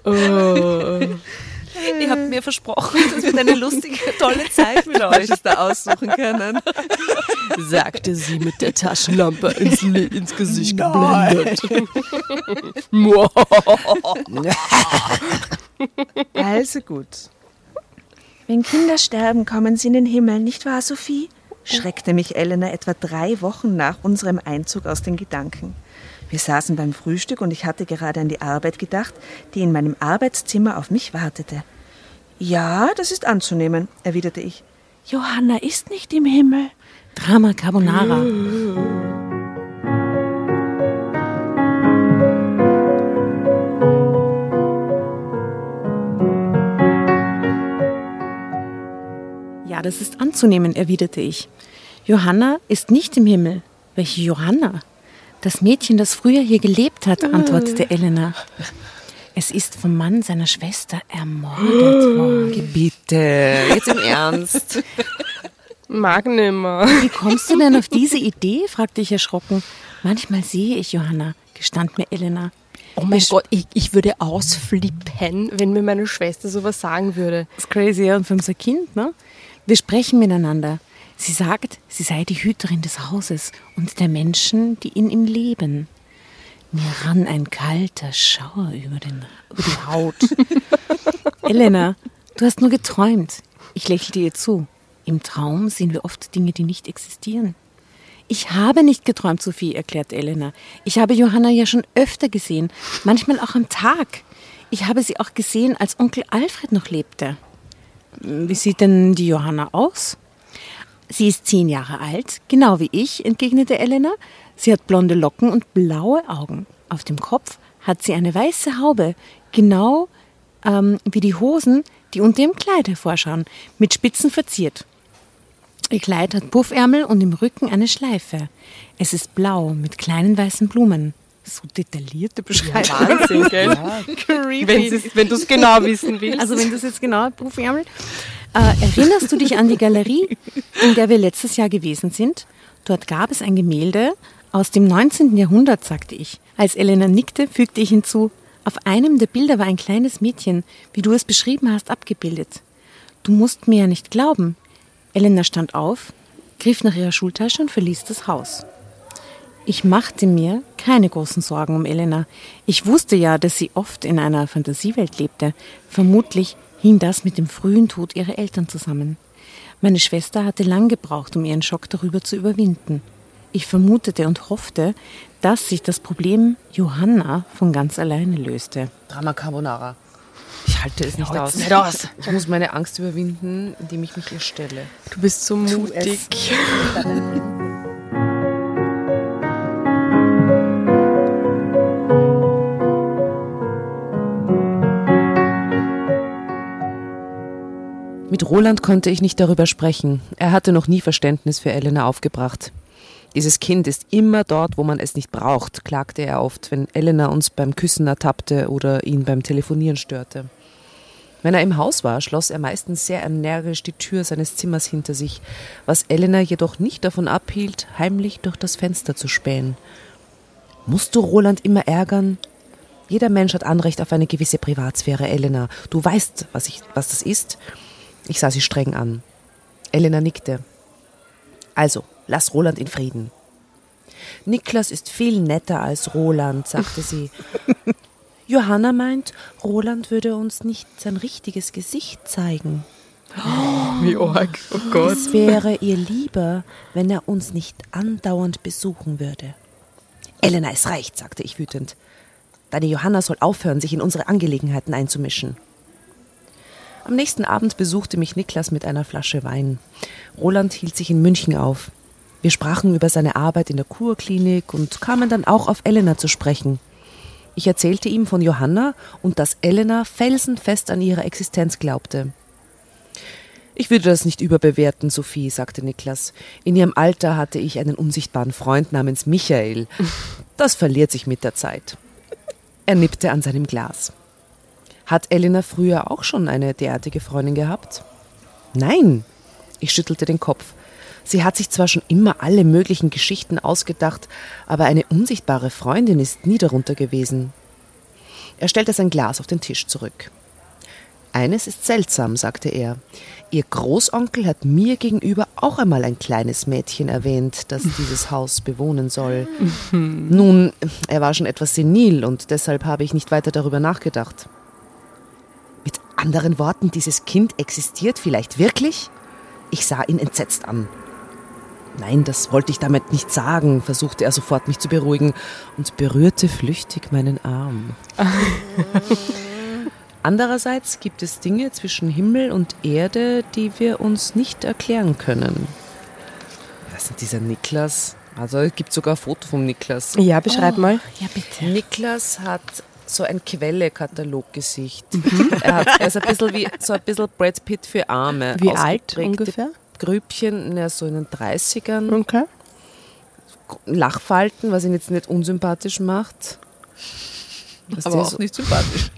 Oh. Ihr habt mir versprochen, (laughs) das wird eine lustige, tolle Zeit mit euch. da aussuchen können. (laughs) sagte sie mit der Taschenlampe ins, ins Gesicht geblendet. Moa. (laughs) Also gut. Wenn Kinder sterben, kommen sie in den Himmel, nicht wahr, Sophie? schreckte mich Elena etwa drei Wochen nach unserem Einzug aus den Gedanken. Wir saßen beim Frühstück und ich hatte gerade an die Arbeit gedacht, die in meinem Arbeitszimmer auf mich wartete. Ja, das ist anzunehmen, erwiderte ich. Johanna ist nicht im Himmel. Drama Carbonara. Ja, das ist anzunehmen, erwiderte ich. Johanna ist nicht im Himmel. Welche Johanna? Das Mädchen, das früher hier gelebt hat, antwortete Elena. Es ist vom Mann seiner Schwester ermordet worden. Bitte, jetzt im Ernst. Mag nimmer. Wie kommst du denn auf diese Idee? fragte ich erschrocken. Manchmal sehe ich Johanna, gestand mir Elena. Oh mein Gott, ich, ich würde ausflippen, wenn mir meine Schwester sowas sagen würde. Das ist crazy, ja, und für unser Kind, ne? Wir sprechen miteinander. Sie sagt, sie sei die Hüterin des Hauses und der Menschen, die in ihm leben. Mir rann ein kalter Schauer über, den, über die Haut. (laughs) Elena, du hast nur geträumt. Ich lächelte ihr zu. Im Traum sehen wir oft Dinge, die nicht existieren. Ich habe nicht geträumt, Sophie, erklärt Elena. Ich habe Johanna ja schon öfter gesehen, manchmal auch am Tag. Ich habe sie auch gesehen, als Onkel Alfred noch lebte. Wie sieht denn die Johanna aus? Sie ist zehn Jahre alt, genau wie ich, entgegnete Elena. Sie hat blonde Locken und blaue Augen. Auf dem Kopf hat sie eine weiße Haube, genau ähm, wie die Hosen, die unter ihrem Kleid hervorschauen, mit Spitzen verziert. Ihr Kleid hat Puffärmel und im Rücken eine Schleife. Es ist blau mit kleinen weißen Blumen. So detaillierte Beschreibung. Wahnsinn, gell? (laughs) Wenn's- Wenn du es genau wissen willst. Also wenn das jetzt genau Puffärmel. Äh, erinnerst du dich an die Galerie, in der wir letztes Jahr gewesen sind? Dort gab es ein Gemälde aus dem 19. Jahrhundert, sagte ich. Als Elena nickte, fügte ich hinzu, auf einem der Bilder war ein kleines Mädchen, wie du es beschrieben hast, abgebildet. Du musst mir ja nicht glauben. Elena stand auf, griff nach ihrer Schultasche und verließ das Haus. Ich machte mir keine großen Sorgen um Elena. Ich wusste ja, dass sie oft in einer Fantasiewelt lebte. Vermutlich hing das mit dem frühen Tod ihrer Eltern zusammen. Meine Schwester hatte lang gebraucht, um ihren Schock darüber zu überwinden. Ich vermutete und hoffte, dass sich das Problem Johanna von ganz alleine löste. Drama Carbonara. Ich halte es nicht aus. nicht aus. Ich muss meine Angst überwinden, indem ich mich ihr stelle. du bist so mutig. Mit Roland konnte ich nicht darüber sprechen. Er hatte noch nie Verständnis für Elena aufgebracht. Dieses Kind ist immer dort, wo man es nicht braucht, klagte er oft, wenn Elena uns beim Küssen ertappte oder ihn beim Telefonieren störte. Wenn er im Haus war, schloss er meistens sehr energisch die Tür seines Zimmers hinter sich, was Elena jedoch nicht davon abhielt, heimlich durch das Fenster zu spähen. Musst du Roland immer ärgern? Jeder Mensch hat Anrecht auf eine gewisse Privatsphäre, Elena. Du weißt, was, ich, was das ist. Ich sah sie streng an. Elena nickte. Also, lass Roland in Frieden. Niklas ist viel netter als Roland, sagte sie. (laughs) Johanna meint, Roland würde uns nicht sein richtiges Gesicht zeigen. Wie arg. Oh Gott. Es wäre ihr lieber, wenn er uns nicht andauernd besuchen würde. Elena, es reicht, sagte ich wütend. Deine Johanna soll aufhören, sich in unsere Angelegenheiten einzumischen. Am nächsten Abend besuchte mich Niklas mit einer Flasche Wein. Roland hielt sich in München auf. Wir sprachen über seine Arbeit in der Kurklinik und kamen dann auch auf Elena zu sprechen. Ich erzählte ihm von Johanna und dass Elena felsenfest an ihre Existenz glaubte. Ich würde das nicht überbewerten, Sophie, sagte Niklas. In ihrem Alter hatte ich einen unsichtbaren Freund namens Michael. (laughs) Das verliert sich mit der Zeit. Er nippte an seinem Glas. Hat Elena früher auch schon eine derartige Freundin gehabt? Nein. Ich schüttelte den Kopf. Sie hat sich zwar schon immer alle möglichen Geschichten ausgedacht, aber eine unsichtbare Freundin ist nie darunter gewesen. Er stellte sein Glas auf den Tisch zurück. Eines ist seltsam, sagte er. Ihr Großonkel hat mir gegenüber auch einmal ein kleines Mädchen erwähnt, das dieses Haus bewohnen soll. (laughs) Nun, er war schon etwas senil und deshalb habe ich nicht weiter darüber nachgedacht. Anderen Worten, dieses Kind existiert vielleicht wirklich? Ich sah ihn entsetzt an. Nein, das wollte ich damit nicht sagen, versuchte er sofort mich zu beruhigen und berührte flüchtig meinen Arm. (laughs) Andererseits gibt es Dinge zwischen Himmel und Erde, die wir uns nicht erklären können. Was ist dieser Niklas? Also es gibt sogar ein Foto vom Niklas. Ja, beschreib mal. Ja, bitte. Niklas hat so ein Quelle-Kataloggesicht. er, hat, er ist ein bisschen wie so ein bisschen Brad Pitt für Arme. Wie alt ungefähr? Grübchen, na, so in den 30ern. Okay. Lachfalten, was ihn jetzt nicht unsympathisch macht. Was Aber auch so, nicht sympathisch.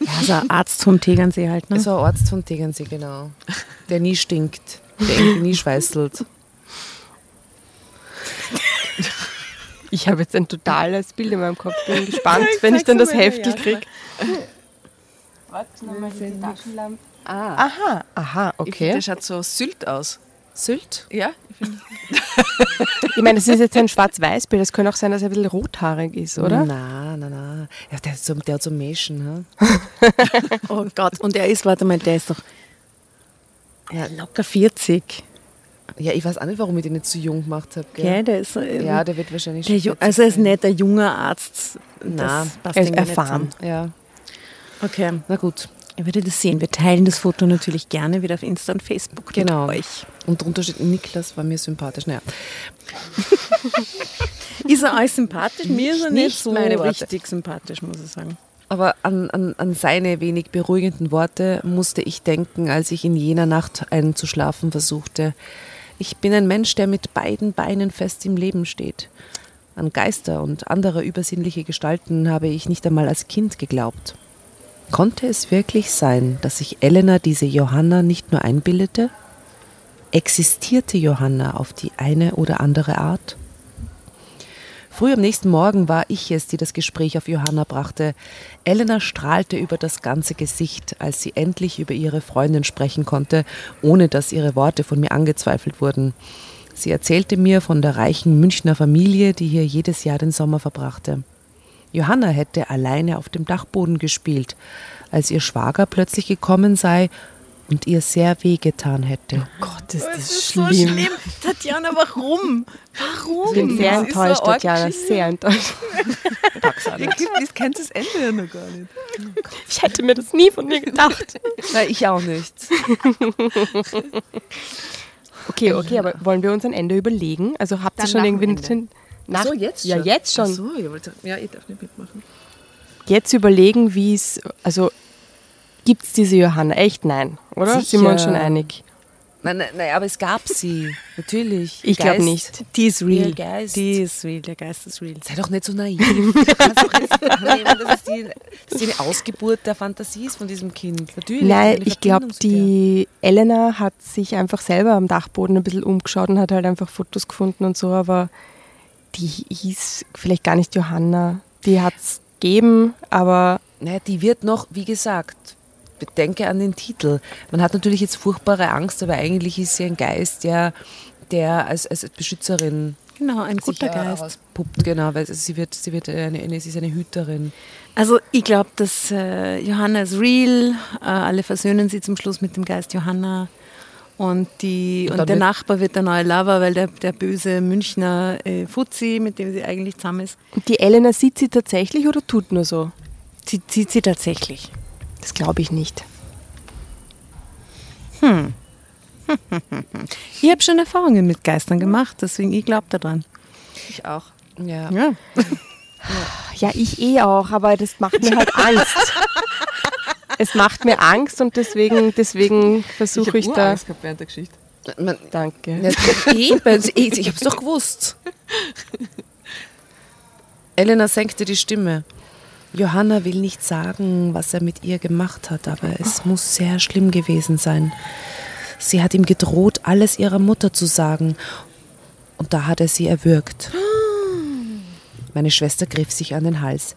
Ja, so ein Arzt vom Tegernsee halt, ne? so ein Arzt von Tegernsee, genau. Der nie stinkt, der irgendwie nie schweißelt. Ich habe jetzt ein totales Bild in meinem Kopf. Bin (laughs) gespannt, wenn ich dann das Heftel kriege. Ah, Aha, aha, Ich finde, okay. der schaut so Sylt aus. Sylt? Ja, ich finde. (laughs) Ich meine, das ist jetzt ein Schwarz-Weiß-Bild. Es könnte auch sein, dass er ein bisschen rothaarig ist, oder? Na, na, na. Ja, der, hat so, der hat so Mäschen. (laughs) Oh Gott, und er ist, warte mal, der ist doch ja, locker 40. Ja, ich weiß auch nicht, warum ich den nicht zu jung gemacht habe. Gell? Der ist, ähm, Ja, der wird wahrscheinlich der, schon Ju- also er ist 40 nicht ein junger Arzt. Passt er ist irgendwie nicht erfahren. Ja, Okay, na gut. ihr werdet das sehen. Wir teilen das Foto natürlich gerne wieder auf Insta und Facebook Genau. mit euch. Und drunter steht, Niklas war mir sympathisch. Naja, (laughs) Ist er euch sympathisch? Mir ist er nicht nicht so meine Worte. richtig sympathisch, muss ich sagen. aber an, an, an seine wenig beruhigenden Worte musste ich denken, als ich in jener Nacht einzuschlafen versuchte. Ich bin ein Mensch, der mit beiden Beinen fest im Leben steht. An Geister und andere übersinnliche Gestalten habe ich nicht einmal als Kind geglaubt. Konnte es wirklich sein, dass sich Elena diese Johanna nicht nur einbildete? Existierte Johanna auf die eine oder andere Art? Früh am nächsten Morgen war ich es, die das Gespräch auf Johanna brachte. Elena strahlte über das ganze Gesicht, als sie endlich über ihre Freundin sprechen konnte, ohne dass ihre Worte von mir angezweifelt wurden. Sie erzählte mir von der reichen Münchner Familie, die hier jedes Jahr den Sommer verbrachte. Johanna hätte alleine auf dem Dachboden gespielt, als ihr Schwager plötzlich gekommen sei und ihr sehr wehgetan hätte. Gott, ist das schlimm. Tatjana, warum? Ich bin sehr Das ist so enttäuscht, arg Tatjana, sehr enttäuscht. Das kennt das Ende ja noch gar nicht. Ich hätte mir das nie von dir gedacht. Nein, ich auch nicht. Okay, okay, aber wollen wir uns ein Ende überlegen? Also habt ihr Dann schon irgendwie... Ende. den- Nach, so, jetzt Ja, schon? jetzt schon. Ach so, ich wollte, ja, ich darf nicht mitmachen. Jetzt überlegen, wie es... Also gibt es diese Johanna? Echt nein, oder? Sind wir uns Sicher. schon einig? Nein, nein, nein, aber es gab sie. Natürlich. Ich glaube nicht. Die ist real. Ihr Geist. Die ist real, der Geist ist real. Sei doch nicht so naiv. (laughs) Annehmen, dass es die, dass die eine Ausgeburt der Fantasie ist von diesem Kind. Natürlich. Nein, ich glaube, der. die Elena hat sich einfach selber am Dachboden ein bisschen umgeschaut und hat halt einfach Fotos gefunden und so, aber die hieß vielleicht gar nicht Johanna. Die hat es gegeben, aber Naja, die wird noch, wie gesagt, bedenke an den Titel. Man hat natürlich jetzt furchtbare Angst, aber eigentlich ist sie ein Geist, der, der als, als Beschützerin Genau, ein sich guter Geist. herauspuppt. Genau, weil sie wird, sie wird eine, eine, sie ist eine Hüterin. Also ich glaube, dass äh, Johanna ist real. Äh, alle versöhnen sie zum Schluss mit dem Geist Johanna. Und, die, Und und, der wird- Nachbar wird der neue Lover, weil der, der böse Münchner äh, Fuzzi, mit dem sie eigentlich zusammen ist, die Elena sieht sie tatsächlich oder tut nur so? sie zieht sie tatsächlich. Das glaube ich nicht. (laughs) Ich habe schon Erfahrungen mit Geistern gemacht, deswegen ich glaube daran. Ich auch. Ja. Ja. (laughs) Ja, ich eh auch, aber das macht mir halt Angst. es macht mir Angst und deswegen, deswegen versuche ich, da. gehabt während der Geschichte. Man, Danke. Ja, eben, ich, ich hab's doch gewusst. Elena senkte die Stimme. Johanna will nicht sagen, was er mit ihr gemacht hat, aber es muss sehr schlimm gewesen sein. Sie hat ihm gedroht, alles ihrer Mutter zu sagen. Und da hat er sie erwürgt. Meine Schwester griff sich an den Hals.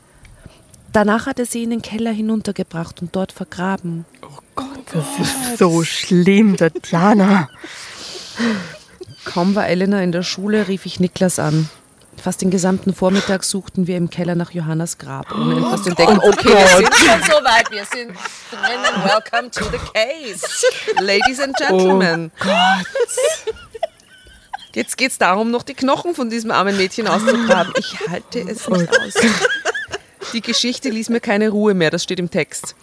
Danach hat er sie in den Keller hinuntergebracht und dort vergraben. Das ist so schlimm, Tatjana. Kaum war Elena in der Schule, rief ich Niklas an. Fast den gesamten Vormittag suchten wir im Keller nach Johannas Grab, ohne etwas zu entdecken. Okay, wir sind schon so weit, wir sind drinnen. Welcome to the case. Ladies and Gentlemen. Jetzt geht es darum, noch die Knochen von diesem armen Mädchen auszugraben. Ich halte es nicht aus. Die Geschichte ließ mir keine Ruhe mehr, das steht im Text.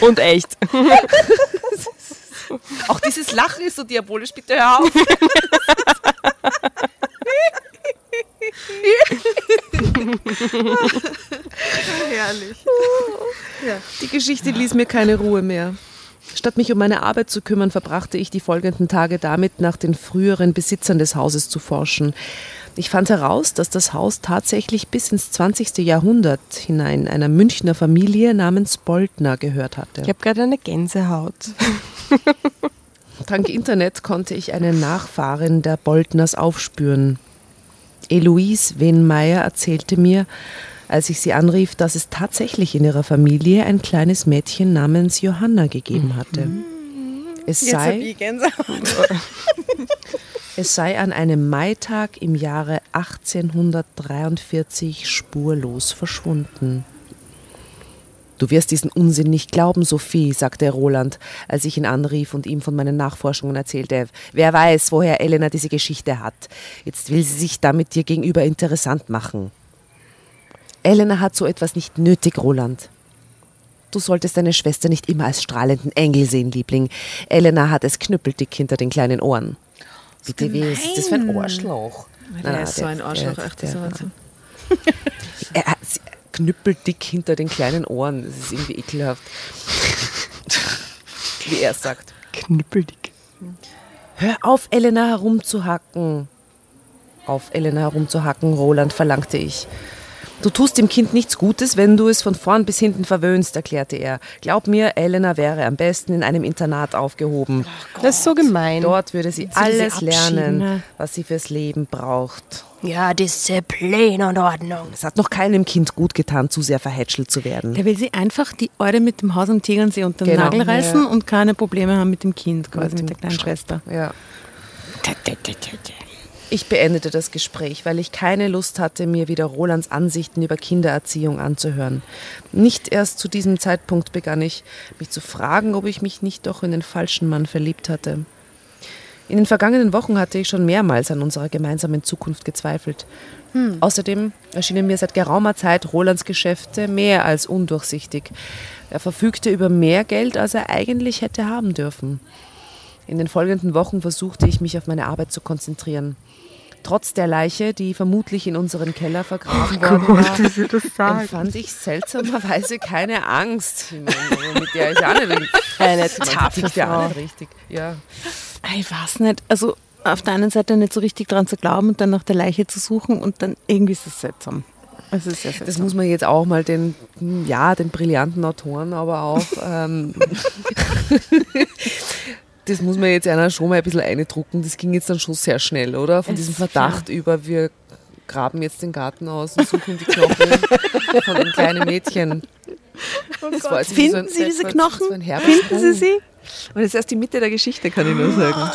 Und echt. Auch dieses Lachen ist so diabolisch, bitte hör auf. (laughs) Herrlich. Die Geschichte ließ mir keine Ruhe mehr. Statt mich um meine Arbeit zu kümmern, verbrachte ich die folgenden Tage damit, nach den früheren Besitzern des Hauses zu forschen. Ich fand heraus, dass das Haus tatsächlich bis ins 20. Jahrhundert hinein einer Münchner Familie namens Boltner gehört hatte. Ich habe gerade eine Gänsehaut. Dank Internet konnte ich eine Nachfahrin der Boltners aufspüren. Eloise Wenmeier erzählte mir, als ich sie anrief, dass es tatsächlich in ihrer Familie ein kleines Mädchen namens Johanna gegeben hatte. Es sei, (laughs) es sei an einem Maitag im Jahre 1843 spurlos verschwunden. Du wirst diesen Unsinn nicht glauben, Sophie, sagte Roland, als ich ihn anrief und ihm von meinen Nachforschungen erzählte. Wer weiß, woher Elena diese Geschichte hat. Jetzt will sie sich damit dir gegenüber interessant machen. Elena hat so etwas nicht nötig, Roland. Du solltest deine Schwester nicht immer als strahlenden Engel sehen, Liebling. Elena hat es knüppeldick hinter den kleinen Ohren. Bitte, wie ist das für ein Arschloch? Der ist so (laughs) ein Arschloch, echt, das knüppeldick hinter den kleinen Ohren. Das ist irgendwie ekelhaft. (laughs) Wie er sagt. Knüppeldick. Hör auf, Elena herumzuhacken. Auf Elena herumzuhacken, Roland, verlangte ich. Du tust dem Kind nichts Gutes, wenn du es von vorn bis hinten verwöhnst, erklärte er. Glaub mir, Elena wäre am besten in einem Internat aufgehoben. Das ist so gemein. Dort würde sie alles abschieben, lernen, ne? was sie fürs Leben braucht. Ja, Disziplin und Ordnung. Es hat noch keinem Kind gut getan, zu sehr verhätschelt zu werden. Der will sie einfach die Eure mit dem Haus am Tegernsee unter den Genau. Nagel reißen und keine Probleme haben mit dem Kind, quasi Mit mit, dem der kleinen Schwester. Ja. Ich beendete das Gespräch, weil ich keine Lust hatte, mir wieder Rolands Ansichten über Kindererziehung anzuhören. Nicht erst zu diesem Zeitpunkt begann ich, mich zu fragen, ob ich mich nicht doch in den falschen Mann verliebt hatte. In den vergangenen Wochen hatte ich schon mehrmals an unserer gemeinsamen Zukunft gezweifelt. Außerdem erschienen mir seit geraumer Zeit Rolands Geschäfte mehr als undurchsichtig. Er verfügte über mehr Geld, als er eigentlich hätte haben dürfen. In den folgenden Wochen versuchte ich mich auf meine Arbeit zu konzentrieren. Trotz der Leiche, die vermutlich in unseren Keller vergraben worden war, empfand ich seltsamerweise keine Angst. Mit der ich auch nicht Eine man taffe tickt ja auch Frau. nicht richtig. Ja. Ich weiß nicht. Also auf der einen Seite nicht so richtig dran zu glauben und dann nach der Leiche zu suchen und dann irgendwie ist es seltsam. Das seltsam. muss man jetzt auch mal den, ja, den brillanten Autoren, aber auch, ähm, (laughs) das muss man jetzt einer schon mal ein bisschen eindrucken. Das ging jetzt dann schon sehr schnell, oder? Von diesem Verdacht über, wir graben jetzt den Garten aus und suchen die Knochen von einem kleinen Mädchen. Das war jetzt wie Finden Sie diese das Knochen? So ein Finden Sie sie? Und das ist erst die Mitte der Geschichte, kann ich nur sagen.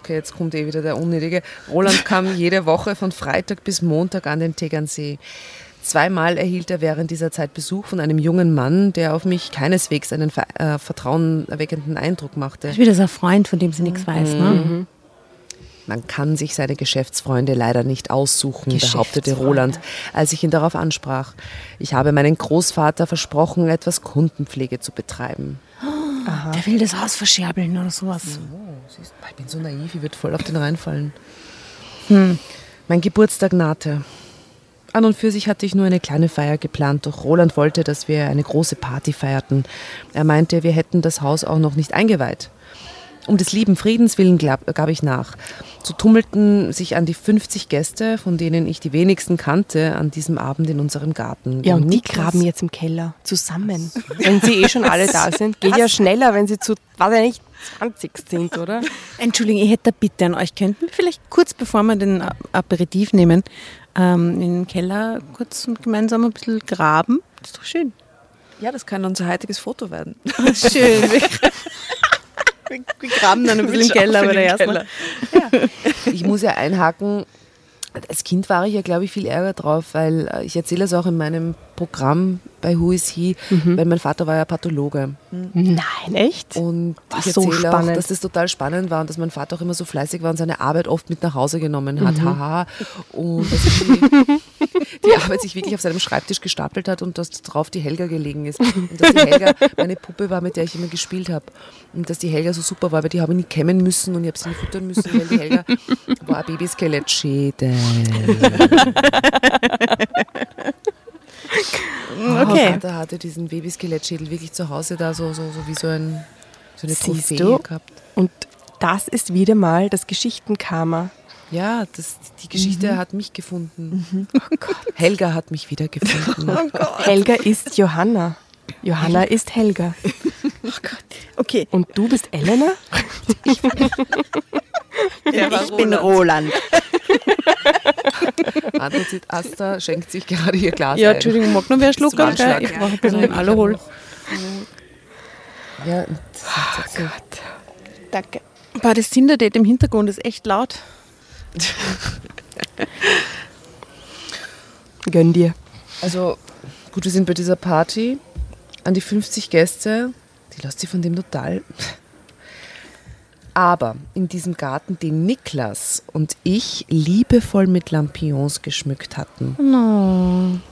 Okay, jetzt kommt eh wieder der Unnötige. Roland kam jede Woche von Freitag bis Montag an den Tegernsee. Zweimal erhielt er während dieser Zeit Besuch von einem jungen Mann, der auf mich keineswegs einen ver äh, vertrauenerweckenden Eindruck machte. Ist wieder so ein Freund, von dem sie nichts weiß. Ne? Man kann sich seine Geschäftsfreunde leider nicht aussuchen, behauptete. Roland, als ich ihn darauf ansprach. Ich habe meinen Großvater versprochen, etwas Kundenpflege zu betreiben. Der will das Haus verscherbeln oder sowas. Siehst, Ich bin so naiv, ich würde voll auf den reinfallen. Mein Geburtstag nahte. An und für sich hatte ich nur eine kleine Feier geplant, doch Roland wollte, dass wir eine große Party feierten. Er meinte, wir hätten das Haus auch noch nicht eingeweiht. Um des lieben Friedens willen gab, gab ich nach. So tummelten sich an die 50 Gäste, von denen ich die wenigsten kannte, an diesem Abend in unserem Garten. Ja, und die Niklas- graben jetzt im Keller zusammen. (laughs) Wenn sie eh schon alle da sind. Geht ja schneller, wenn sie zu, weiß ich nicht, 20 sind, oder? (laughs) Entschuldigung, ich hätte eine Bitte an euch. Könnten wir vielleicht kurz bevor wir den Aperitif nehmen, ähm, in den Keller kurz und gemeinsam ein bisschen graben? Das ist doch schön. Ja, das kann unser heutiges Foto werden. Schön. (laughs) Wir, graben dann ein (laughs) bisschen im Keller bei der ersten. Ich muss ja einhaken. Als Kind war ich ja, glaube ich, viel ärger drauf, weil äh, ich erzähle es auch in meinem Programm bei Who is He, weil mein Vater war ja Pathologe. Nein, echt? Und Ach, ich so erzähle auch, spannend. dass das total spannend war und dass mein Vater auch immer so fleißig war und seine Arbeit oft mit nach Hause genommen hat. Haha. Und dass die, (laughs) die Arbeit sich wirklich auf seinem Schreibtisch gestapelt hat und dass drauf die Helga gelegen ist. Und dass die Helga meine Puppe war, mit der ich immer gespielt habe. Und dass die Helga so super war, weil die habe ich nie kämmen müssen und ich habe sie nie füttern müssen, weil die Helga war ein Babyskelettschädel. Mein (laughs) Okay. Vater hatte diesen Babyskelettschädel wirklich zu Hause da so, so, so wie so, ein, so eine Siehst Trophäe du? gehabt. Und das ist wieder mal das Geschichtenkarma. Ja, das, die Geschichte hat mich gefunden. (laughs) Helga hat mich wieder gefunden. (laughs) Helga ist Johanna. Johanna ist Helga. (laughs) Okay, Und du bist Elena? ich bin Roland. Anthrazit (laughs) Asta schenkt sich gerade ihr Glas Ja, ein. Entschuldigung, mag noch wer Schluck gell? Anschlag. Ich brauche ein bisschen Alkohol. Ja, und das hat so- Danke. Boah, das Tinder-Date im Hintergrund ist echt laut. (laughs) Gönn dir. Also, gut, wir sind bei dieser Party. An die 50 Gäste, die lässt sich von dem total. Aber in diesem Garten, den Niklas und ich liebevoll mit Lampions geschmückt hatten.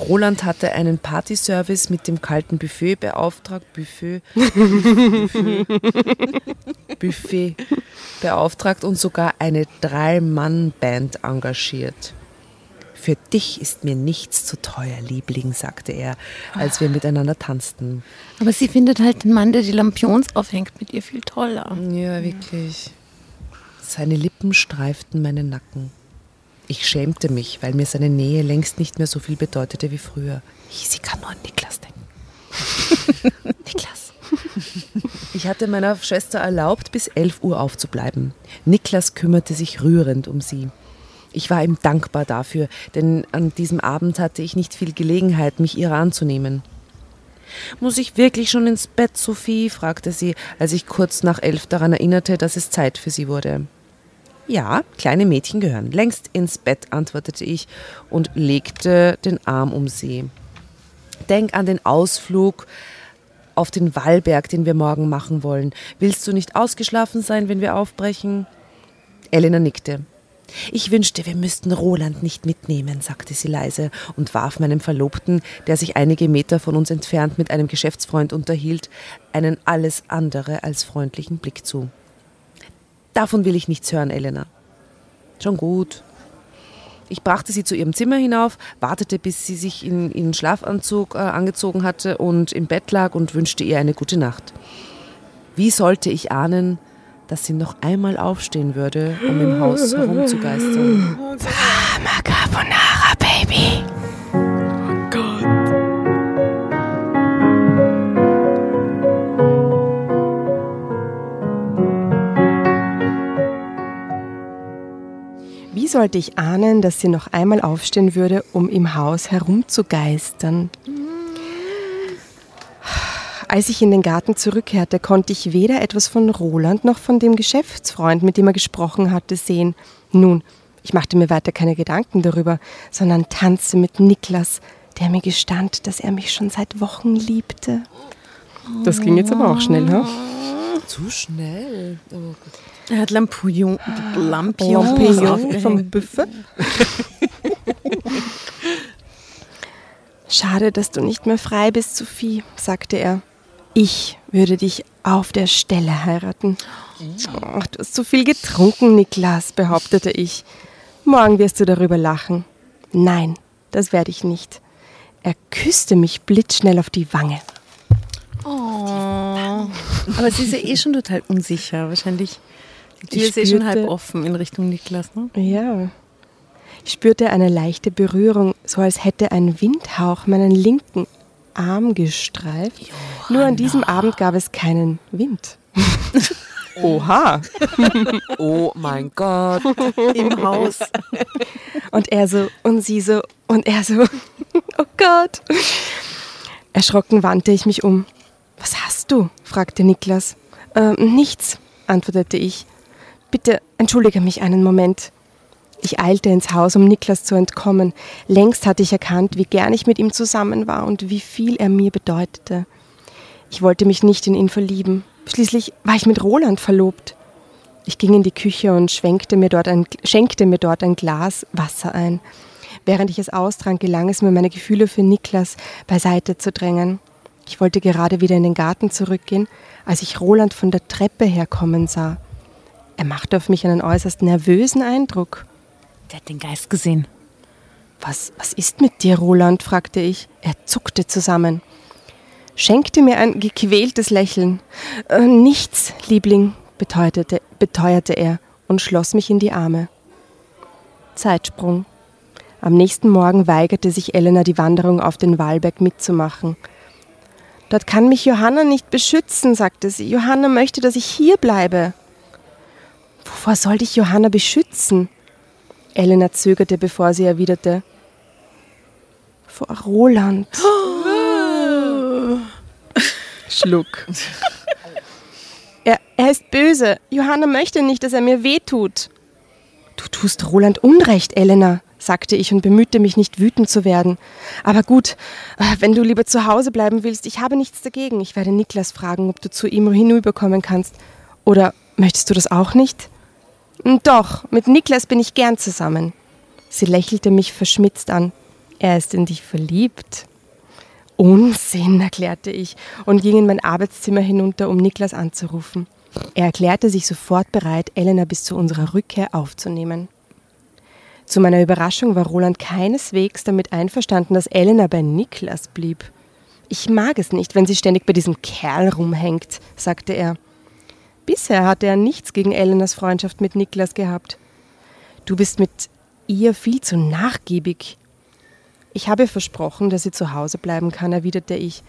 Roland hatte einen Partyservice mit dem kalten Buffet beauftragt. Buffet. (laughs) Buffet. Buffet beauftragt und sogar eine Drei-Mann-Band engagiert. Für dich ist mir nichts zu teuer, Liebling, sagte er, als wir miteinander tanzten. Aber sie findet halt den Mann, der die Lampions aufhängt, mit ihr viel toller. Ja, wirklich. Seine Lippen streiften meinen Nacken. Ich schämte mich, weil mir seine Nähe längst nicht mehr so viel bedeutete wie früher. Sie kann nur an Niklas denken. (laughs) Niklas. Ich hatte meiner Schwester erlaubt, bis 11 Uhr aufzubleiben. Niklas kümmerte sich rührend um sie. Ich war ihm dankbar dafür, denn an diesem Abend hatte ich nicht viel Gelegenheit, mich ihrer anzunehmen. Muss ich wirklich schon ins Bett, Sophie? fragte sie, als ich kurz nach elf daran erinnerte, dass es Zeit für sie wurde. Ja, kleine Mädchen gehören längst ins Bett, antwortete ich und legte den Arm um sie. Denk an den Ausflug auf den Wallberg, den wir morgen machen wollen. Willst du nicht ausgeschlafen sein, wenn wir aufbrechen? Elena nickte. Ich wünschte, wir müssten Roland nicht mitnehmen, sagte sie leise und warf meinem Verlobten, der sich einige Meter von uns entfernt mit einem Geschäftsfreund unterhielt, einen alles andere als freundlichen Blick zu. Davon will ich nichts hören, Elena. Schon gut. Ich brachte sie zu ihrem Zimmer hinauf, wartete, bis sie sich in ihren Schlafanzug äh, angezogen hatte und im Bett lag und wünschte ihr eine gute Nacht. Wie sollte ich ahnen, dass sie noch einmal aufstehen würde, um im Haus herumzugeistern? Carbonara, Baby. Wie sollte ich ahnen, dass sie noch einmal aufstehen würde, um im Haus herumzugeistern? Als ich in den Garten zurückkehrte, konnte ich weder etwas von Roland noch von dem Geschäftsfreund, mit dem er gesprochen hatte, sehen. Nun, ich machte mir weiter keine Gedanken darüber, sondern tanzte mit Niklas, der mir gestand, dass er mich schon seit Wochen liebte. Das ging jetzt aber auch schnell, ha? Zu schnell. Oh. Er hat Lampion, Lampions Lampion aufgehängt. vom Buffet. Schade, dass du nicht mehr frei bist, Sophie, sagte er. Ich würde dich auf der Stelle heiraten. Ach, du hast zu viel getrunken, Niklas, behauptete ich. Morgen wirst du darüber lachen. Nein, das werde ich nicht. Er küsste mich blitzschnell auf die Wange. Oh. Aber sie ist ja eh schon total unsicher. Wahrscheinlich. Die Tür Ich ist eh schon halb spürte- offen in Richtung Niklas. Ne? Ja. Ich spürte eine leichte Berührung, so als hätte ein Windhauch meinen linken Arm gestreift. Nur an diesem Abend gab es keinen Wind. (laughs) Oha. (laughs) Oh mein Gott. Im Haus. Und er so und sie so und er so. (laughs) Oh Gott. Erschrocken wandte ich mich um. Was hast du? fragte Niklas. Ähm, nichts, antwortete ich. Bitte entschuldige mich einen Moment. Ich eilte ins Haus, um Niklas zu entkommen. Längst hatte ich erkannt, wie gern ich mit ihm zusammen war und wie viel er mir bedeutete. Ich wollte mich nicht in ihn verlieben. Schließlich war ich mit Roland verlobt. Ich ging in die Küche und schwenkte mir dort ein, schenkte mir dort ein Glas Wasser ein. Während ich es austrank, gelang es mir, meine Gefühle für Niklas beiseite zu drängen. Ich wollte gerade wieder in den Garten zurückgehen, als ich Roland von der Treppe herkommen sah. Er machte auf mich einen äußerst nervösen Eindruck. Der hat den Geist gesehen. Was, was ist mit dir, Roland? fragte ich. Er zuckte zusammen, schenkte mir ein gequältes Lächeln. Äh, nichts, Liebling, beteuerte, beteuerte er und schloss mich in die Arme. Zeitsprung. Am nächsten Morgen weigerte sich Elena, die Wanderung auf den Wallberg mitzumachen. Dort kann mich Johanna nicht beschützen, sagte sie. Johanna möchte, dass ich hier bleibe. Wovor soll dich Johanna beschützen? Elena zögerte, bevor sie erwiderte. Vor Roland. (gasps) Schluck. (laughs) Er, er ist böse. Johanna möchte nicht, dass er mir wehtut. Du tust Roland Unrecht, Elena, sagte ich und bemühte mich nicht wütend zu werden. Aber gut, wenn du lieber zu Hause bleiben willst, ich habe nichts dagegen. Ich werde Niklas fragen, ob du zu ihm hinüberkommen kannst. Oder möchtest du das auch nicht? Doch, mit Niklas bin ich gern zusammen. Sie lächelte mich verschmitzt an. Er ist in dich verliebt. Unsinn, erklärte ich und ging in mein Arbeitszimmer hinunter, um Niklas anzurufen. Er erklärte sich sofort bereit, Elena bis zu unserer Rückkehr aufzunehmen. Zu meiner Überraschung war Roland keineswegs damit einverstanden, dass Elena bei Niklas blieb. Ich mag es nicht, wenn sie ständig bei diesem Kerl rumhängt, sagte er. Bisher hatte er nichts gegen Elenas Freundschaft mit Niklas gehabt. Du bist mit ihr viel zu nachgiebig. Ich habe versprochen, dass sie zu Hause bleiben kann, erwiderte ich.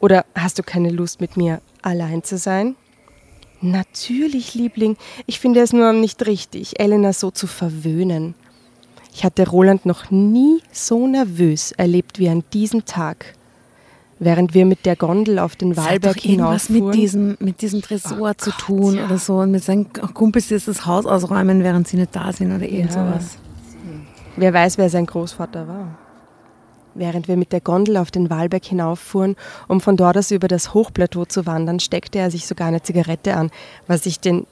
Oder hast du keine Lust, mit mir allein zu sein? Natürlich, Liebling. Ich finde es nur nicht richtig, Elena so zu verwöhnen. Ich hatte Roland noch nie so nervös erlebt wie an diesem Tag. Während wir mit der Gondel auf den Wallberg doch irgendwas mit diesem, mit diesem Tresor zu tun oder so und mit seinen Kumpels, die jetzt das Haus ausräumen, während sie nicht da sind oder irgend Ja. sowas. Wer weiß, wer sein Großvater war. Während wir mit der Gondel auf den Wallberg hinauffuhren, um von dort aus über das Hochplateau zu wandern, steckte er sich sogar eine Zigarette an, was ich den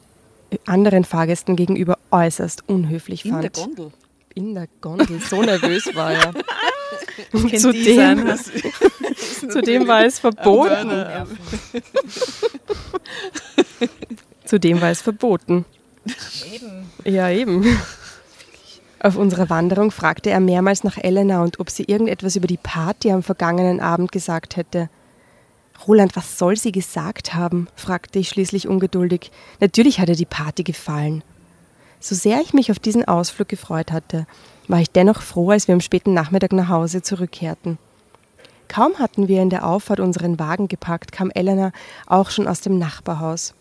anderen Fahrgästen gegenüber äußerst unhöflich In fand. der Gondel. In der Gondel, so nervös war er. (laughs) Zudem, (laughs) zudem war es verboten. Zudem war es verboten. Eben. Ja, eben. Auf unserer Wanderung fragte er mehrmals nach Elena und ob sie irgendetwas über die Party am vergangenen Abend gesagt hätte. Roland, was soll sie gesagt haben? fragte ich schließlich ungeduldig. Natürlich hat ihr die Party gefallen. So sehr ich mich auf diesen Ausflug gefreut hatte, war ich dennoch froh, als wir am späten Nachmittag nach Hause zurückkehrten. Kaum hatten wir in der Auffahrt unseren Wagen gepackt, kam Elena auch schon aus dem Nachbarhaus.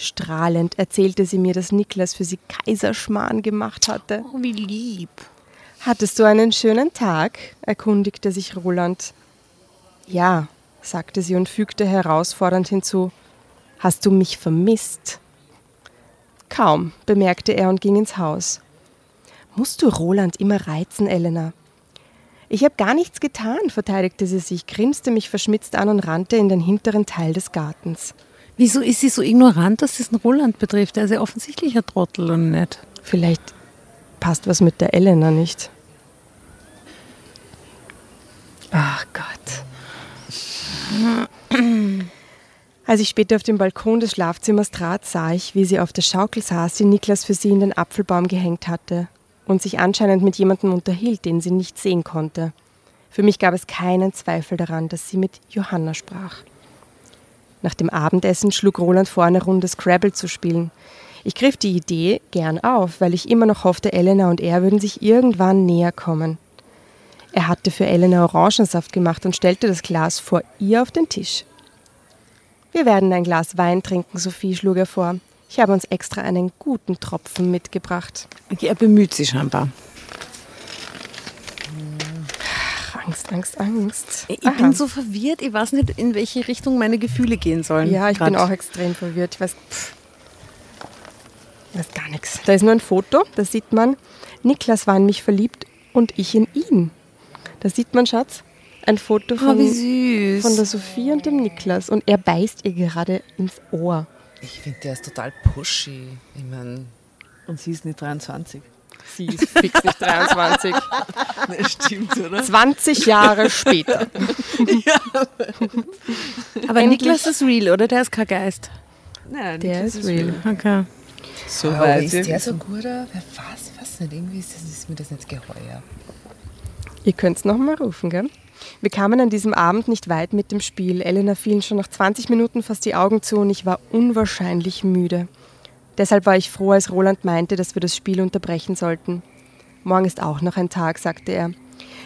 Strahlend erzählte sie mir, dass Niklas für sie Kaiserschmarrn gemacht hatte. Oh, wie lieb. Hattest du einen schönen Tag? erkundigte sich Roland. Ja, sagte sie und fügte herausfordernd hinzu. Hast du mich vermisst? Kaum, bemerkte er und ging ins Haus. Musst du Roland immer reizen, Elena? Ich habe gar nichts getan, verteidigte sie sich, grinste mich verschmitzt an und rannte in den hinteren Teil des Gartens. Wieso ist sie so ignorant, dass es den Roland betrifft? Er ist ja offensichtlich ein Trottel und nicht. Vielleicht passt was mit der Elena nicht. Ach Gott. Als ich später auf dem Balkon des Schlafzimmers trat, sah ich, wie sie auf der Schaukel saß, die Niklas für sie in den Apfelbaum gehängt hatte. und sich anscheinend mit jemandem unterhielt, den sie nicht sehen konnte. Für mich gab es keinen Zweifel daran, dass sie mit Johanna sprach. Nach dem Abendessen schlug Roland vor, eine Runde Scrabble zu spielen. Ich griff die Idee gern auf, weil ich immer noch hoffte, Elena und er würden sich irgendwann näher kommen. Er hatte für Elena Orangensaft gemacht und stellte das Glas vor ihr auf den Tisch. Wir werden ein Glas Wein trinken, Sophie, schlug er vor. Ich habe uns extra einen guten Tropfen mitgebracht. Okay, er bemüht sich scheinbar. Ach, Angst, Angst, Angst. Ich Aha. bin so verwirrt, ich weiß nicht, in welche Richtung meine Gefühle gehen sollen. Ja, ich Grad. bin auch extrem verwirrt. Ich weiß, pff, ich weiß gar nichts. Da ist nur ein Foto, da sieht man, Niklas war in mich verliebt und ich in ihn. Da sieht man, Schatz, ein Foto Oh, von, wie süß. von der Sophie und dem Niklas und er beißt ihr gerade ins Ohr. Ich finde, der ist total pushy. Ich meine, Und sie ist nicht 23. Sie ist fix nicht 23. (laughs) Das stimmt, oder? 20 Jahre später. Aber Endlich. Niklas ist real, oder? Der ist kein Geist. Nein, Der Niklas ist real. Okay. So aber weit. ist der so gut? Wer weiß, weiß nicht. Irgendwie ist, das, ist mir das nicht geheuer. Ihr könnt's noch mal rufen, gell? Wir kamen an diesem Abend nicht weit mit dem Spiel. Elena fielen schon nach 20 Minuten fast die Augen zu und ich war unwahrscheinlich müde. Deshalb war ich froh, als Roland meinte, dass wir das Spiel unterbrechen sollten. Morgen ist auch noch ein Tag, sagte er.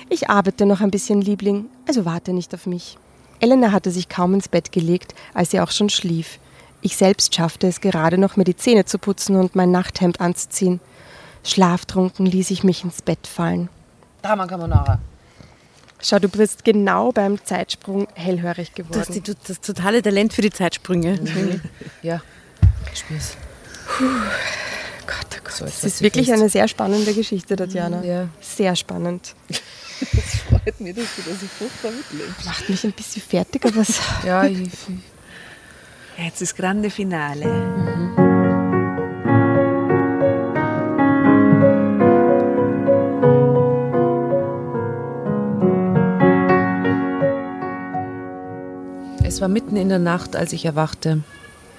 Ich arbeite noch ein bisschen, Liebling, also warte nicht auf mich. Elena hatte sich kaum ins Bett gelegt, als sie auch schon schlief. Ich selbst schaffte es gerade noch, mir die Zähne zu putzen und mein Nachthemd anzuziehen. Schlaftrunken ließ ich mich ins Bett fallen. Drama Carbonara. Schau, du bist genau beim Zeitsprung hellhörig Du hast geworden. die, du- das totale Talent für die Zeitsprünge. Ja, ich spür's. Gott, oh Gott. So, das hast ist wirklich eine sehr spannende Geschichte, Tatjana. Ja. Sehr spannend. freut mich, dass du das so furchtbar mitlebst. Macht mich ein bisschen fertig, aber es (laughs) Ja, ich, (laughs) Jetzt ist grande Finale. Es war mitten in der Nacht, als ich erwachte.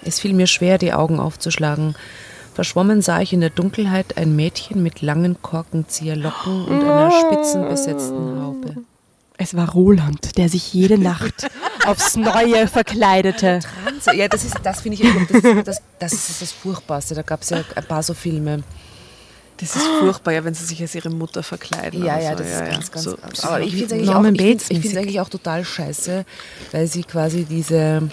Es fiel mir schwer, die Augen aufzuschlagen. Verschwommen sah ich in der Dunkelheit ein Mädchen mit langen Korkenzieherlocken und einer spitzenbesetzten Haube. Es war Roland, der sich jede Nacht (laughs) aufs Neue verkleidete. Trans ja, das ist, das finde ich, das ist das, das ist das Furchtbarste. Da gab es ja ein paar so Filme. Das ist furchtbar, ja, wenn sie sich als ihre Mutter verkleiden. Ja, ja, so. das ist ganz, ganz. So, aber ich finde es eigentlich, auch- ich ich eigentlich auch total scheiße, weil sie quasi diese.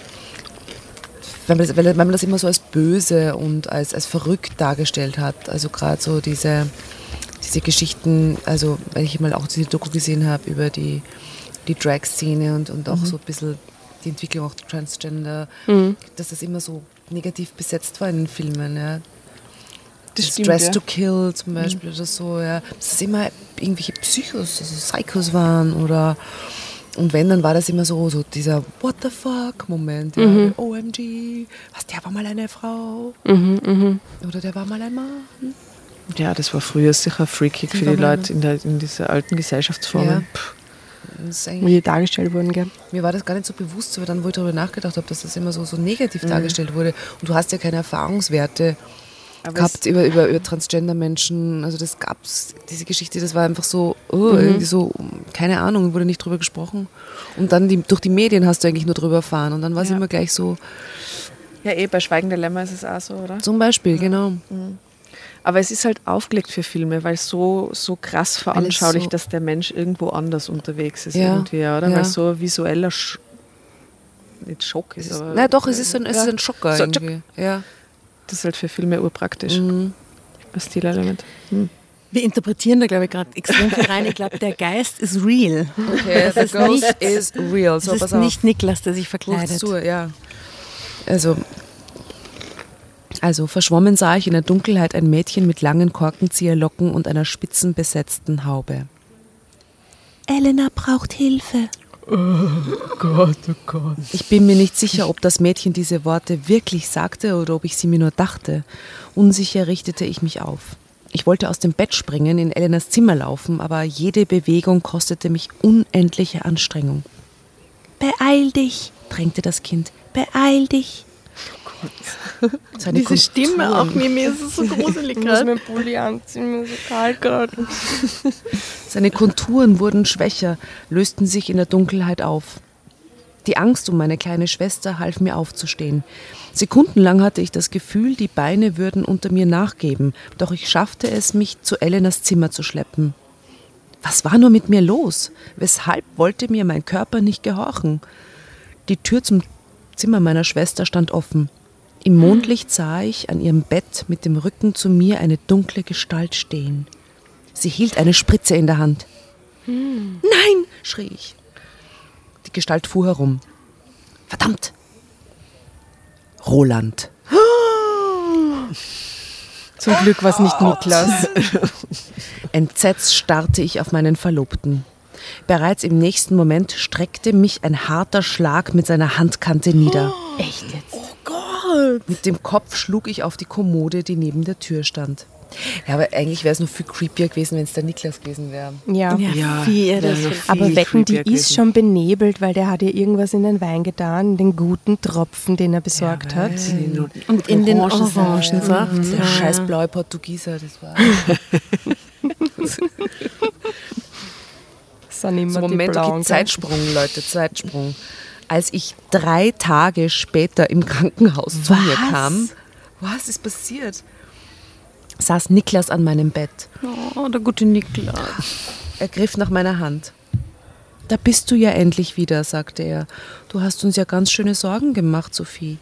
Weil man, das, weil man das immer so als böse und als, als verrückt dargestellt hat. Also gerade so diese, diese Geschichten, also weil ich mal auch diese Doku gesehen habe über die, die Drag-Szene und, und auch Mhm. so ein bisschen die Entwicklung auch Transgender, dass das immer so negativ besetzt war in den Filmen. Ja. Das Das stimmt, Dress ja. Mhm. to Kill zum Beispiel oder so, ja. Dass es immer irgendwelche Psychos, also Psychos waren oder und wenn, dann war das immer so, so dieser What the fuck Moment, ja. Mhm. OMG, was, der war mal eine Frau Mhm, oder der war mal ein Mann. Ja, das war früher sicher freakig für die Leute in, der, in dieser alten Gesellschaftsform. Ja. Wie die dargestellt wurden, gell? mir war das gar nicht so bewusst, aber dann, wo ich darüber nachgedacht habe, dass das immer so, so negativ Mhm. dargestellt wurde und du hast ja keine Erfahrungswerte Aber gehabt über, über, über Transgender-Menschen. Also das gab's, diese Geschichte, das war einfach so, oh, Mhm. irgendwie so, keine Ahnung, wurde nicht drüber gesprochen. Und dann die, durch die Medien hast du eigentlich nur drüber erfahren. Und dann war es Ja. immer gleich so, Ja, eh, bei Schweigen der Lämmer ist es auch so, oder? zum Beispiel, genau. Aber es ist halt aufgelegt für Filme, weil es so, so krass veranschaulicht, so- dass der Mensch irgendwo anders unterwegs ist Ja, irgendwie, oder? ja. Weil so ein visueller Sch nicht Schock ist, ist, aber na doch, es ist ein, es ist ein Schocker So, irgendwie. Ja. Das ist halt für Filme urpraktisch. Mhm. Ein Stilelement. Hm. Wir interpretieren da, glaube ich, gerade extrem viel rein. Ich glaube, der Geist ist real. Okay, Das ist nicht- is real. Es So, ist pass auf. nicht Niklas, der sich verkleidet. zu, ja. Also, also, verschwommen sah ich in der Dunkelheit ein Mädchen mit langen Korkenzieherlocken und einer spitzenbesetzten Haube. Elena braucht Hilfe. Gott, oh Gott. Ich bin mir nicht sicher, ob das Mädchen diese Worte wirklich sagte oder ob ich sie mir nur dachte. Unsicher richtete ich mich auf. Ich wollte aus dem Bett springen, in Elenas Zimmer laufen, aber jede Bewegung kostete mich unendliche Anstrengung. Beeil dich, drängte das Kind. Beeil dich. Seine Diese Stimme auch mir, mir ist es so gruselig Ich muss meinen Pulli anziehen, mir ist so kalt gerade. Seine Konturen wurden schwächer, lösten sich in der Dunkelheit auf. Die Angst um meine kleine Schwester half mir aufzustehen. Sekundenlang hatte ich das Gefühl, die Beine würden unter mir nachgeben, doch ich schaffte es, mich zu Elenas Zimmer zu schleppen. Was war nur mit mir los? Weshalb wollte mir mein Körper nicht gehorchen? Die Tür zum Zimmer meiner Schwester stand offen. Im Mondlicht sah ich an ihrem Bett mit dem Rücken zu mir eine dunkle Gestalt stehen. Sie hielt eine Spritze in der Hand. Nein, schrie ich. Die Gestalt fuhr herum. Verdammt! Roland. (gasps) Zum Glück war es nicht Niklas. (laughs) Entsetzt starrte ich auf meinen Verlobten. Bereits im nächsten Moment streckte mich ein harter Schlag mit seiner Handkante nieder. Echt jetzt? Mit dem Kopf schlug ich auf die Kommode, die neben der Tür stand. Ja, aber eigentlich wäre es noch viel creepier gewesen, wenn es der Niklas gewesen wäre. Ja. Ja, viel, das noch viel. Aber wetten, die creepier ist gewesen. schon benebelt, weil der hat ihr irgendwas in den Wein getan, den guten Tropfen, den er besorgt hat. Und in den Orangensaft. Orangensaft. Der Ja. scheiß blaue Portugieser, das war. (laughs) Das sind immer So, die Moment, okay, Zeitsprung, Leute, Zeitsprung. Als ich drei Tage später im Krankenhaus zu mir kam, was ist passiert? Saß Niklas an meinem Bett. Oh, der gute Niklas. Er griff nach meiner Hand. Da bist du ja endlich wieder, sagte er. Du hast uns ja ganz schöne Sorgen gemacht, Sophie.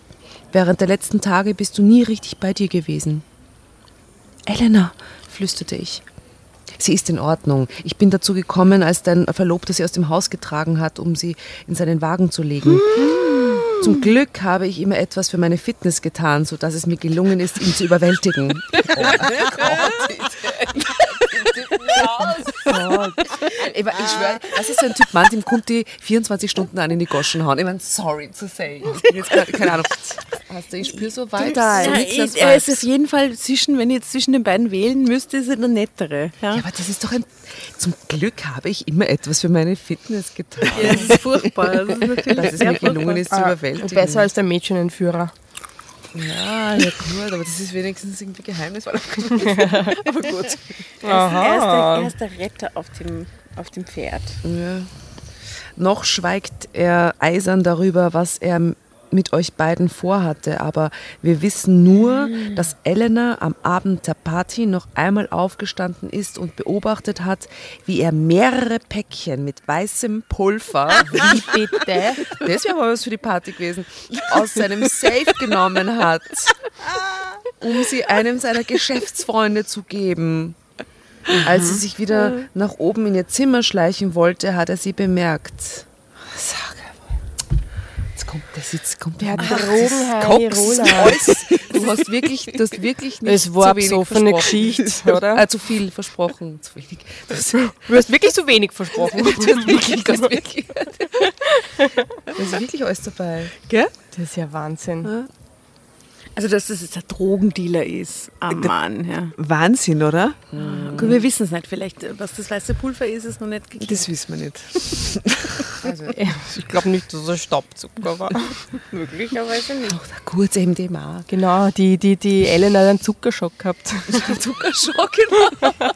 Während der letzten Tage bist du nie richtig bei dir gewesen. Elena, flüsterte ich. Sie ist in Ordnung. Ich bin dazu gekommen, als dein Verlobter sie aus dem Haus getragen hat, um sie in seinen Wagen zu legen. Zum Glück habe ich immer etwas für meine Fitness getan, sodass es mir gelungen ist, ihn zu überwältigen. (laughs) (laughs) Aber ich schwöre, das ist so ein Typ Mann, dem kommt die 24 Stunden an in die Goschen hauen. Ich meine, sorry to say. Ich bin jetzt keine, keine Ahnung. Hast du, ich spüre so Vibes. Ja, er ist auf jeden Fall zwischen, wenn ich jetzt zwischen den beiden wählen müsste, ist er der nettere. Ja, Ja, aber das ist doch ein. Zum Glück habe ich immer etwas für meine Fitness getan. Ja, das ist furchtbar. Das ist natürlich (laughs) Dass es mir gelungen ist zu überwältigen. besser als der Mädchenentführer. Ja, ja, gut, aber das ist wenigstens irgendwie geheimnisvoll. aber (laughs) gut. (laughs) Er ist, der, er Retter auf dem, auf dem Pferd. Ja. Noch schweigt er eisern darüber, was er mit euch beiden vorhatte, aber wir wissen nur, dass Elena am Abend der Party noch einmal aufgestanden ist und beobachtet hat, wie er mehrere Päckchen mit weißem Pulver, (laughs) Wie bitte? das wäre mal was für die Party gewesen, aus seinem Safe genommen hat, um sie einem seiner Geschäftsfreunde zu geben. Als sie sich wieder nach oben in ihr Zimmer schleichen wollte, hat er sie bemerkt. Jetzt kommt das, jetzt kommt Der (laughs) alles. Du hast wirklich, du hast wirklich nicht Es war zu wenig besoffene versprochen. Geschichte, (laughs) oder? Ah, zu viel versprochen. Zu wenig. Du hast, Du hast wirklich so wenig versprochen. (laughs) du hast wirklich, du hast wirklich. Da ist wirklich alles dabei. Gell? Das ist ja Wahnsinn. Also, dass das jetzt ein Drogendealer ist. Ah, Mann, ja. Wahnsinn, oder? Gut, wir wissen es nicht. Vielleicht, äh, was das weiße Pulver ist, ist noch nicht geklärt. Das wissen wir nicht. Ich glaube nicht, dass es Staubzucker war. (laughs) Möglicherweise nicht. Kurz MDMA. Genau, die, die, die Ellen hat einen Zuckerschock gehabt. (laughs) Zuckerschock, genau. (laughs)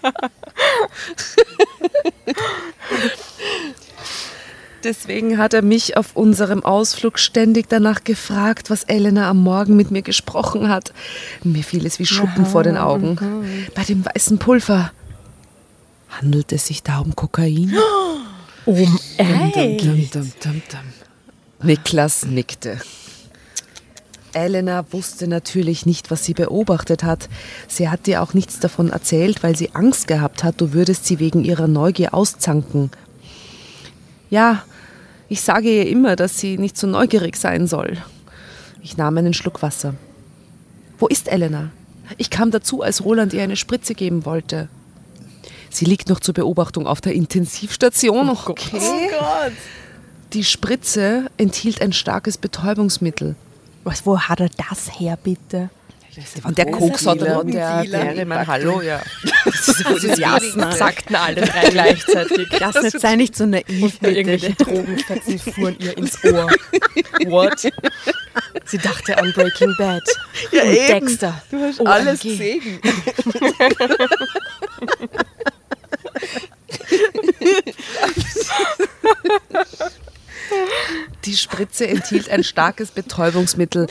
Deswegen hat er mich auf unserem Ausflug ständig danach gefragt, was Elena am Morgen mit mir gesprochen hat. Mir fiel es wie Schuppen vor den Augen. Bei dem weißen Pulver. Handelt es sich da um Kokain? (gasps) Um Dum, dum, dum, dum. Niklas nickte. Elena wusste natürlich nicht, was sie beobachtet hat. Sie hat dir auch nichts davon erzählt, weil sie Angst gehabt hat, du würdest sie wegen ihrer Neugier auszanken. Ja, ich sage ihr immer, dass sie nicht so neugierig sein soll. Ich nahm einen Schluck Wasser. Wo ist Elena? Ich kam dazu, als Roland ihr eine Spritze geben wollte. Sie liegt noch zur Beobachtung auf der Intensivstation. Okay. Die Spritze enthielt ein starkes Betäubungsmittel. Was, wo hat er das her, bitte? Und der Kokser, der, der, Drogendealer. der, mein Hallo, ja. (laughs) Jasna. Sagten alle drei gleichzeitig. (laughs) Das nicht, sei nicht so naiv, Irgendwelche bitte. Drogenfetzen fuhren ihr ins Ohr. What? Sie dachte an Breaking Bad. und Dexter. Du hast Alles gesehen. Die Spritze enthielt ein starkes Betäubungsmittel.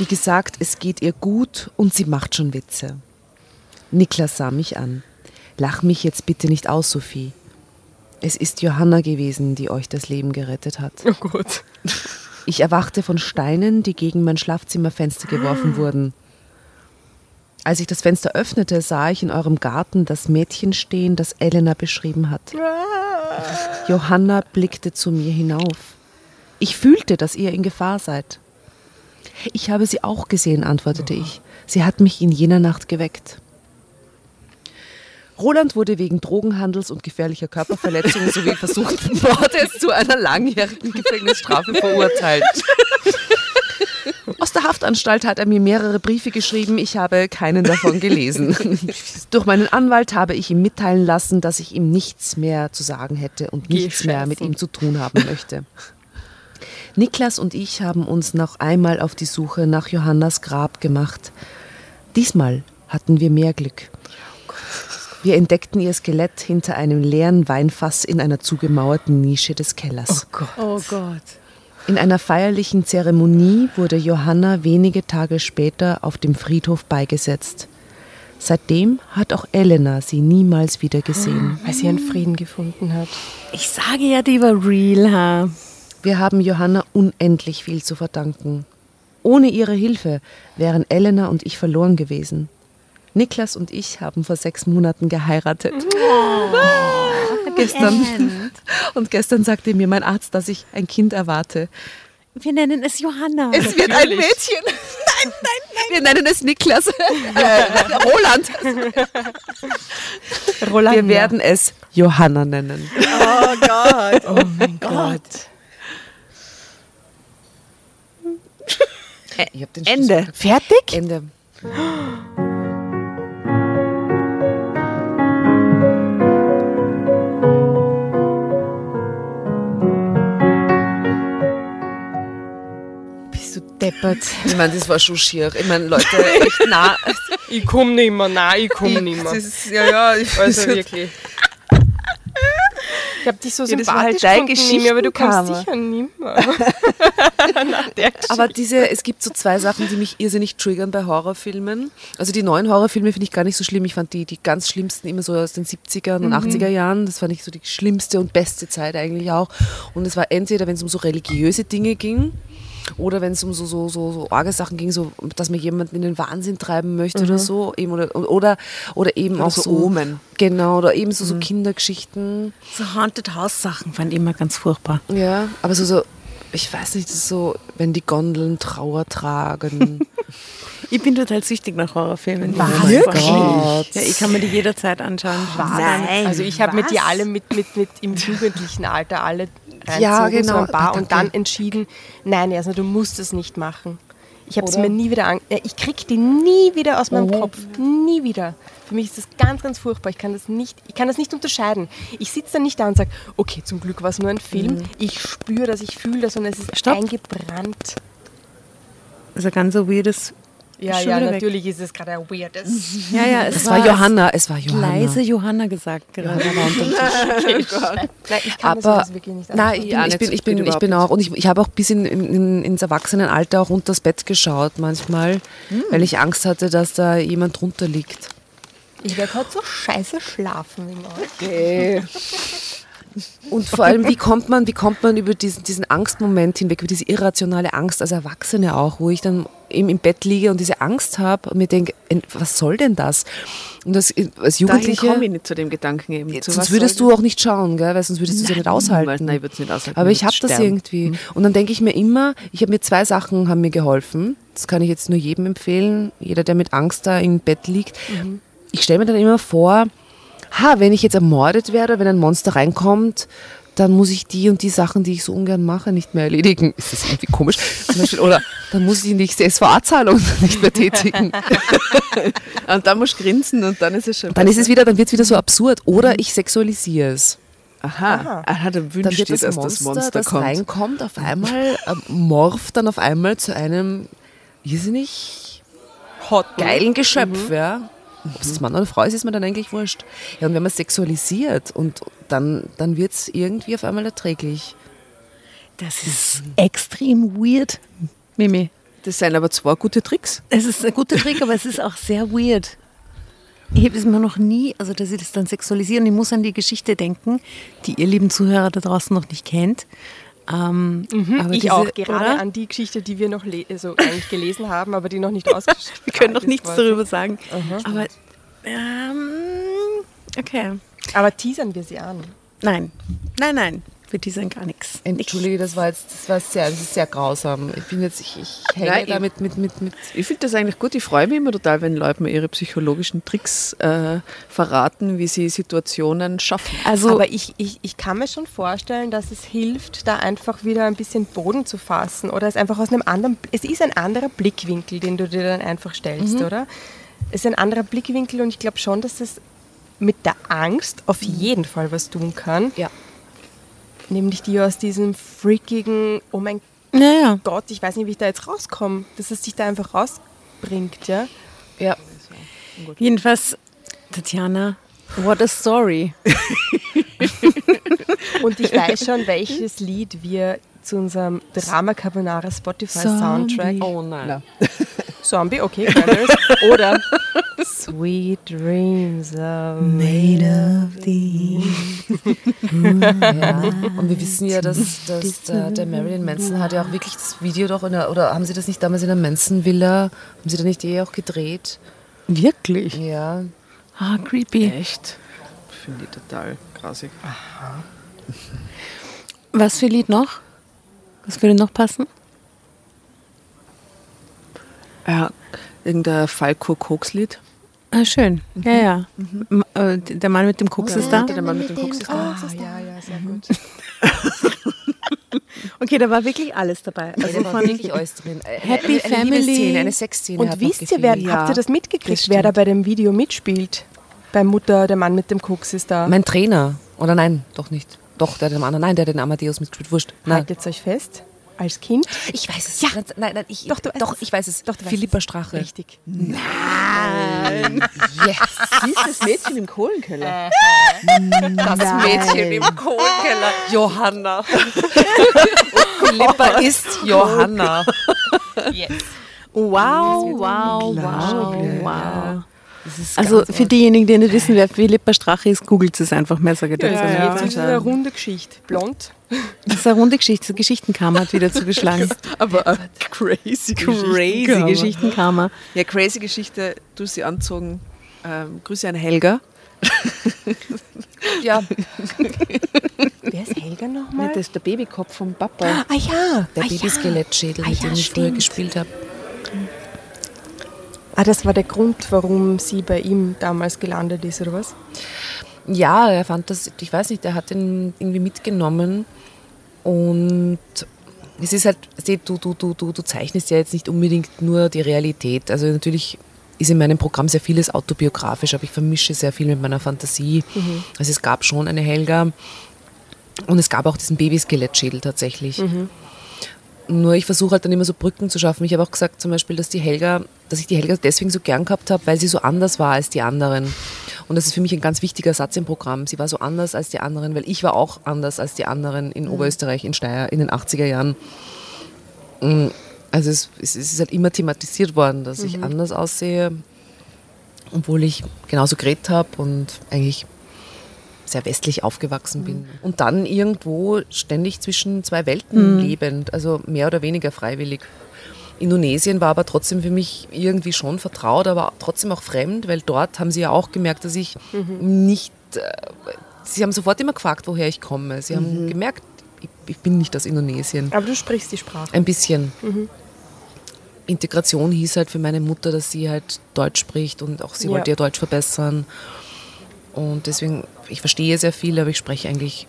Wie gesagt, es geht ihr gut und sie macht schon Witze. Niklas sah mich an. Lach mich jetzt bitte nicht aus, Sophie. Es ist Johanna gewesen, die euch das Leben gerettet hat. Oh Gott. Ich erwachte von Steinen, die gegen mein Schlafzimmerfenster geworfen wurden. Als ich das Fenster öffnete, sah ich in eurem Garten das Mädchen stehen, das Elena beschrieben hat. Johanna blickte zu mir hinauf. Ich fühlte, dass ihr in Gefahr seid. Ich habe sie auch gesehen, antwortete ich. Sie hat mich in jener Nacht geweckt. Roland wurde wegen Drogenhandels und gefährlicher Körperverletzung (laughs) sowie versuchten Mordes zu einer langjährigen Gefängnisstrafe verurteilt. Aus der Haftanstalt hat er mir mehrere Briefe geschrieben, ich habe keinen davon gelesen. (laughs) Durch meinen Anwalt habe ich ihm mitteilen lassen, dass ich ihm nichts mehr zu sagen hätte und nichts mehr mit ihm zu tun haben möchte. Niklas und ich haben uns noch einmal auf die Suche nach Johannas Grab gemacht. Diesmal hatten wir mehr Glück. Wir entdeckten ihr Skelett hinter einem leeren Weinfass in einer zugemauerten Nische des Kellers. Oh Gott. In einer feierlichen Zeremonie wurde Johanna wenige Tage später auf dem Friedhof beigesetzt. Seitdem hat auch Elena sie niemals wieder gesehen. Weil sie einen Frieden gefunden hat. Ich sage ja, die war real, ha. Wir haben Johanna unendlich viel zu verdanken. Ohne ihre Hilfe wären Elena und ich verloren gewesen. Niklas und ich haben vor sechs Monaten geheiratet. (laughs) gestern. (laughs) Und gestern sagte mir mein Arzt, dass ich ein Kind erwarte. Wir nennen es Johanna. Es wird ein Mädchen. (laughs) Nein, nein, nein. Wir nennen es Niklas. Äh, Roland. Roland. Wir werden es Johanna nennen. Oh Gott. Oh mein Gott. Ich hab den Ende. Schluss- Fertig? Ende. Bist du deppert? Ich meine, das war schon schier. Ich meine, Leute, (laughs) echt nah. Ich komme nicht mehr, nein, ich komme nicht mehr. Das ist, ja, ja, ich Also wirklich. (laughs) Ich habe dich so Ja, sympathisch halt dein gefunden, aber du sicher mehr. (laughs) Nach der Geschichte. Aber diese, es gibt so zwei Sachen, die mich irrsinnig triggern bei Horrorfilmen. Also die neuen Horrorfilme finde ich gar nicht so schlimm. Ich fand die, die ganz schlimmsten immer so aus den 70er und 80er Jahren. Das fand ich so die schlimmste und beste Zeit eigentlich auch. Und es war entweder, wenn es um so religiöse Dinge ging, oder wenn es um so, so, so, so arge Sachen ging, so, dass man jemanden in den Wahnsinn treiben möchte oder so. Eben, oder, oder, oder eben auch so so. Omen. Genau, oder eben so, so Kindergeschichten. So Haunted House Sachen fand ich immer ganz furchtbar. Ja, aber so, so, ich weiß nicht, so, wenn die Gondeln Trauer tragen. (laughs) Ich bin total süchtig nach Horrorfilmen. Wirklich? Gott. Ja, ich kann mir die jederzeit anschauen. Nein, also ich habe mir die alle mit, mit, mit im (laughs) jugendlichen Alter alle reinzogen, Ja, genau. ein paar Aber und dann entschieden, nein, Jasna, du musst es nicht machen. Ich habe es mir nie wieder an, ja, ich krieg die nie wieder aus meinem Kopf, nie wieder. Für mich ist das ganz, ganz furchtbar. Ich kann das nicht, ich kann das nicht unterscheiden. Ich sitze dann nicht da und sage, okay, zum Glück war es nur ein Film. Ich spüre das, ich fühle das und es ist Stopp. eingebrannt. Also ganz so weirdes. Ja, Schon ja, wieder weg. natürlich ist es gerade ein weirdes. (laughs) Ja, ja, es Es war Johanna, es war Johanna. Leise Johanna gesagt gerade. Nein, (laughs) ich kann mir aber sowas wirklich nicht nein, ich bin, ich bin, ich bin, ich bin auch und ich, ich habe auch bis in, in, ins Erwachsenenalter auch unter das Bett geschaut manchmal, weil ich Angst hatte, dass da jemand drunter liegt. Ich werde heute so scheiße schlafen wegen euch. (laughs) Und vor allem, wie kommt man, wie kommt man über diesen, diesen Angstmoment hinweg, über diese irrationale Angst als Erwachsene auch, wo ich dann eben im Bett liege und diese Angst habe und mir denke, was soll denn das? Und das, als Dahin Jugendliche, komme ich nicht zu dem Gedanken eben. Zu sonst würdest du auch nicht schauen, gell? weil sonst würdest du es ja nicht aushalten. Nein, ich würde es nicht aushalten. Aber ich habe das irgendwie. Und dann denke ich mir immer, ich habe mir zwei Sachen haben mir geholfen. Das kann ich jetzt nur jedem empfehlen, jeder, der mit Angst da im Bett liegt. Ich stelle mir dann immer vor, ha, wenn ich jetzt ermordet werde, wenn ein Monster reinkommt, dann muss ich die und die Sachen, die ich so ungern mache, nicht mehr erledigen. (laughs) Ist das irgendwie komisch? Zum Beispiel, oder dann muss ich die nächste SVA-Zahlung (laughs) nicht mehr tätigen. (laughs) Und dann musst du grinsen und dann ist es schon. Dann ist es wieder, dann wird es wieder so absurd. Oder ich sexualisiere es. Aha. Hat Dann wünscht wird dir, das dass Monster, das Monster das kommt. reinkommt, auf einmal äh, morpht dann auf einmal zu einem irrsinnig Hot. geilen Geschöpf, ja. Ob es Mann oder Frau ist, ist mir dann eigentlich wurscht. Ja, und wenn man es sexualisiert und dann, dann wird es irgendwie auf einmal erträglich. Das ist extrem weird, Mimi. Das sind aber zwei gute Tricks. Es ist ein guter Trick, aber es ist auch sehr weird. Ich habe es mir noch nie, also dass ich das dann sexualisieren, ich muss an die Geschichte denken, die ihr lieben Zuhörer da draußen noch nicht kennt. Ähm, aber Ich diese- auch, gerade oder? an die Geschichte, die wir noch also eigentlich gelesen haben, aber die noch nicht ausgeschrieben (laughs) Wir können noch nichts darüber sagen. Aber ähm, okay. Aber teasern wir sie an. Nein, nein, nein. Für die sind gar nichts. Entschuldige, das war jetzt das war sehr, das ist sehr grausam. Ich bin jetzt, ich, ich hänge Nein, da ich- mit, mit, mit, Ich finde das eigentlich gut. Ich freue mich immer total, wenn Leute mir ihre psychologischen Tricks äh, verraten, wie sie Situationen schaffen. Also, aber ich, ich, ich kann mir schon vorstellen, dass es hilft, da einfach wieder ein bisschen Boden zu fassen oder es einfach aus einem anderen, es ist ein anderer Blickwinkel, den du dir dann einfach stellst, oder? Es ist ein anderer Blickwinkel und ich glaube schon, dass es mit der Angst auf jeden Fall was tun kann. Ja. Nämlich die aus diesem freakigen, oh mein naja. Gott, ich weiß nicht, wie ich da jetzt rauskomme, dass es dich da einfach rausbringt, ja? ja. Jedenfalls, Tatjana, what a story. (laughs) Und ich weiß schon, welches Lied wir zu unserem Drama Carbonara Spotify Soundtrack. Oh nein. Zombie, okay, Cranberries. (laughs) Oder Sweet Dreams are made of thee. Ja. (laughs) Und wir wissen ja, dass, dass der, der Marilyn Manson hat ja auch wirklich das Video doch, in der, oder haben sie das nicht damals in der Manson-Villa, haben sie da nicht eh auch gedreht? Wirklich? Ja. Ah, creepy. Echt? Finde ich total grausig. Was für Lied noch? Was würde noch passen? Ja, irgendein Falco-Koks-Lied. Ah, schön. Ja, ja. M- äh, Der Mann mit dem Koks ist da. Der Mann mit dem Koks ist da. Ah, ja, ja, sehr gut. (laughs) Okay, da war wirklich alles dabei. Also da war von wirklich alles drin. Eine, Happy eine, eine Family. Liebesszene, eine Sexszene. Und wisst ihr, wer, gefehlt. habt ihr das mitgekriegt, das wer da bei dem Video mitspielt? Bei Mutter, der Mann mit dem Koks ist da. Mein Trainer. Oder nein, doch nicht. Doch, der hat den anderen. Nein, der hat den Amadeus mitgespielt. Wurscht. Nein. Haltet euch fest, als Kind. Ich weiß es. Ja. Nein, nein, ich, Doch, du weißt doch ich weiß es. Doch, du weißt Philippa es. Strache. Richtig. Yes. Hieß das Mädchen im Kohlenkeller? Das Mädchen im Kohlenkeller. Johanna. Philippa ist Johanna. Wow, wow, wow, wow. Also für diejenigen, die nicht wissen, wer Philippa Strache ist, googelt es einfach mehr, sage ich dazu. Ja, Das ist eine runde Geschichte. Blond. Das ist eine runde Geschichte, so Geschichtenkammer hat wieder zugeschlagen. (laughs) Aber eine crazy Crazy Geschichte. Geschichtenkammer. Ja, crazy Geschichte. Du hast sie anzogen. Ähm, Grüße an Helga. Ja, Wer ist Helga nochmal? Das ist der Babykopf vom Papa. Ah ja. der ah, Babyskelettschädel, Ah, mit ja, dem ich früher stimmt. gespielt habe. Ah, das war der Grund, warum sie bei ihm damals gelandet ist, oder was? Ja, er fand das, ich weiß nicht, er hat ihn irgendwie mitgenommen und es ist halt, du, du, du, du, du zeichnest ja jetzt nicht unbedingt nur die Realität. Also natürlich ist in meinem Programm sehr vieles autobiografisch, aber ich vermische sehr viel mit meiner Fantasie. Also es gab schon eine Helga und es gab auch diesen Babyskelettschädel tatsächlich. Nur ich versuche halt dann immer so Brücken zu schaffen. Ich habe auch gesagt zum Beispiel, dass die Helga, dass ich die Helga deswegen so gern gehabt habe, weil sie so anders war als die anderen. Und das ist für mich ein ganz wichtiger Satz im Programm. Sie war so anders als die anderen, weil ich war auch anders als die anderen in Oberösterreich, in Steyr in den 80er Jahren. Mm, Also es, es ist halt immer thematisiert worden, dass ich anders aussehe, obwohl ich genauso geredet habe und eigentlich sehr westlich aufgewachsen bin. Und dann irgendwo ständig zwischen zwei Welten lebend, also mehr oder weniger freiwillig. Indonesien war aber trotzdem für mich irgendwie schon vertraut, aber trotzdem auch fremd, weil dort haben sie ja auch gemerkt, dass ich nicht. Äh, sie haben sofort immer gefragt, woher ich komme. Sie haben gemerkt, ich, ich bin nicht aus Indonesien. Aber du sprichst die Sprache. Ein bisschen. Integration hieß halt für meine Mutter, dass sie halt Deutsch spricht und auch sie Ja. wollte ihr Deutsch verbessern. Und deswegen, ich verstehe sehr viel, aber ich spreche eigentlich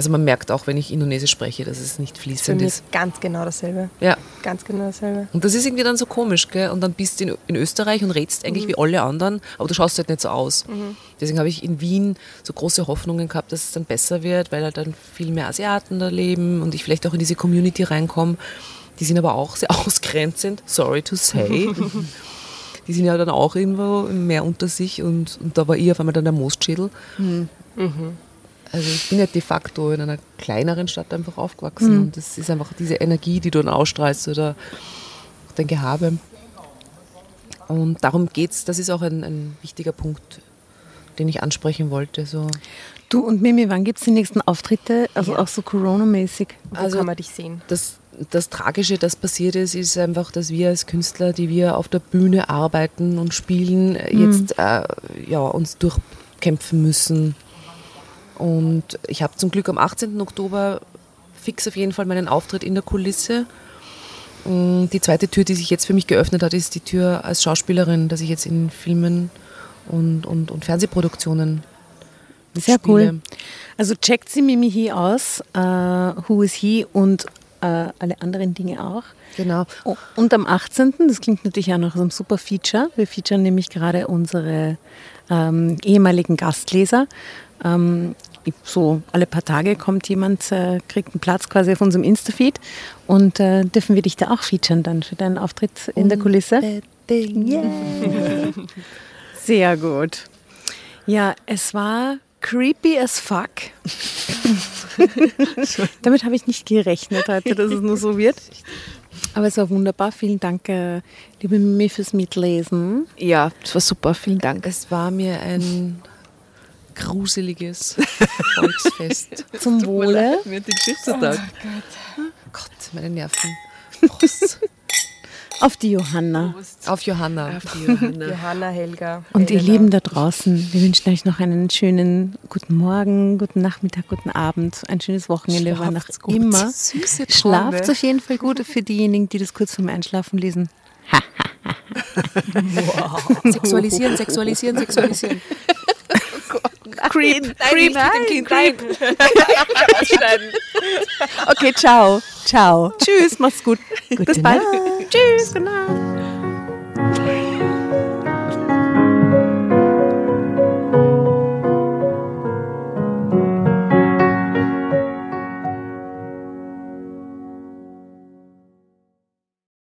also man merkt auch, wenn ich Indonesisch spreche, dass es nicht fließend ist. ganz genau dasselbe. Ja. Ganz genau dasselbe. Und das ist irgendwie dann so komisch, gell? Und dann bist du in, in Österreich und redst eigentlich wie alle anderen, aber du schaust halt nicht so aus. Deswegen habe ich in Wien so große Hoffnungen gehabt, dass es dann besser wird, weil halt dann viel mehr Asiaten da leben und ich vielleicht auch in diese Community reinkomme. Die sind aber auch sehr (laughs) ausgrenzend, sorry to say. (laughs) Die sind ja dann auch irgendwo mehr unter sich und, und da war ich auf einmal dann der Moostschädel. Also ich bin ja de facto in einer kleineren Stadt einfach aufgewachsen und das ist einfach diese Energie, die du dann ausstrahlst oder dein Gehabe. Und darum geht's. Das ist auch ein, ein wichtiger Punkt, den ich ansprechen wollte. So. Du und Mimi, wann gibt es die nächsten Auftritte? Also auch so Corona-mäßig. Wo Also- kann man dich sehen? Das, das Tragische, das passiert ist, ist einfach, dass wir als Künstler, die wir auf der Bühne arbeiten und spielen, jetzt äh, ja, uns durchkämpfen müssen. Und ich habe zum Glück am 18. Oktober fix auf jeden Fall meinen Auftritt in der Kulisse. Die zweite Tür, die sich jetzt für mich geöffnet hat, ist die Tür als Schauspielerin, dass ich jetzt in Filmen und, und, und Fernsehproduktionen Sehr spiele. cool. Also checkt sie Mimi hier aus, äh, Who is He und äh, alle anderen Dinge auch. Genau. Und am 18., das klingt natürlich auch nach einem super Feature. Wir featuren nämlich gerade unsere ähm, ehemaligen Gastleser. Ähm, so alle paar Tage kommt jemand, äh, kriegt einen Platz quasi auf unserem Insta-Feed und äh, dürfen wir dich da auch featuren dann für deinen Auftritt in der Kulisse. Yeah. (laughs) Sehr gut. Ja, es war creepy as fuck. (laughs) Damit habe ich nicht gerechnet heute, dass es nur so wird. Aber es war wunderbar. Vielen Dank, äh, liebe Mimi, fürs Mitlesen. Ja, das war super. Vielen Dank. Es war mir ein gruseliges (laughs) Volksfest. Zum Wohle. Mir hat die Geschichte gesagt. Gott, meine Nerven. Prost. (laughs) Auf die Johanna. Auf Johanna. (laughs) Johanna, Helga. Und ihr Elena. Lieben da draußen, wir wünschen euch noch einen schönen guten Morgen, guten Nachmittag, guten Abend, ein schönes Wochenende, wann auch immer. Süße Träume. Schlaft auf jeden Fall gut für diejenigen, die das kurz vorm Einschlafen lesen. (laughs) (laughs) Sexualisieren, sexualisieren, sexualisieren. Creep, Creep, nein, nein. (laughs) Okay, ciao. Ciao. Tschüss, mach's gut. Gute Bis bald. Tschüss, Nacht.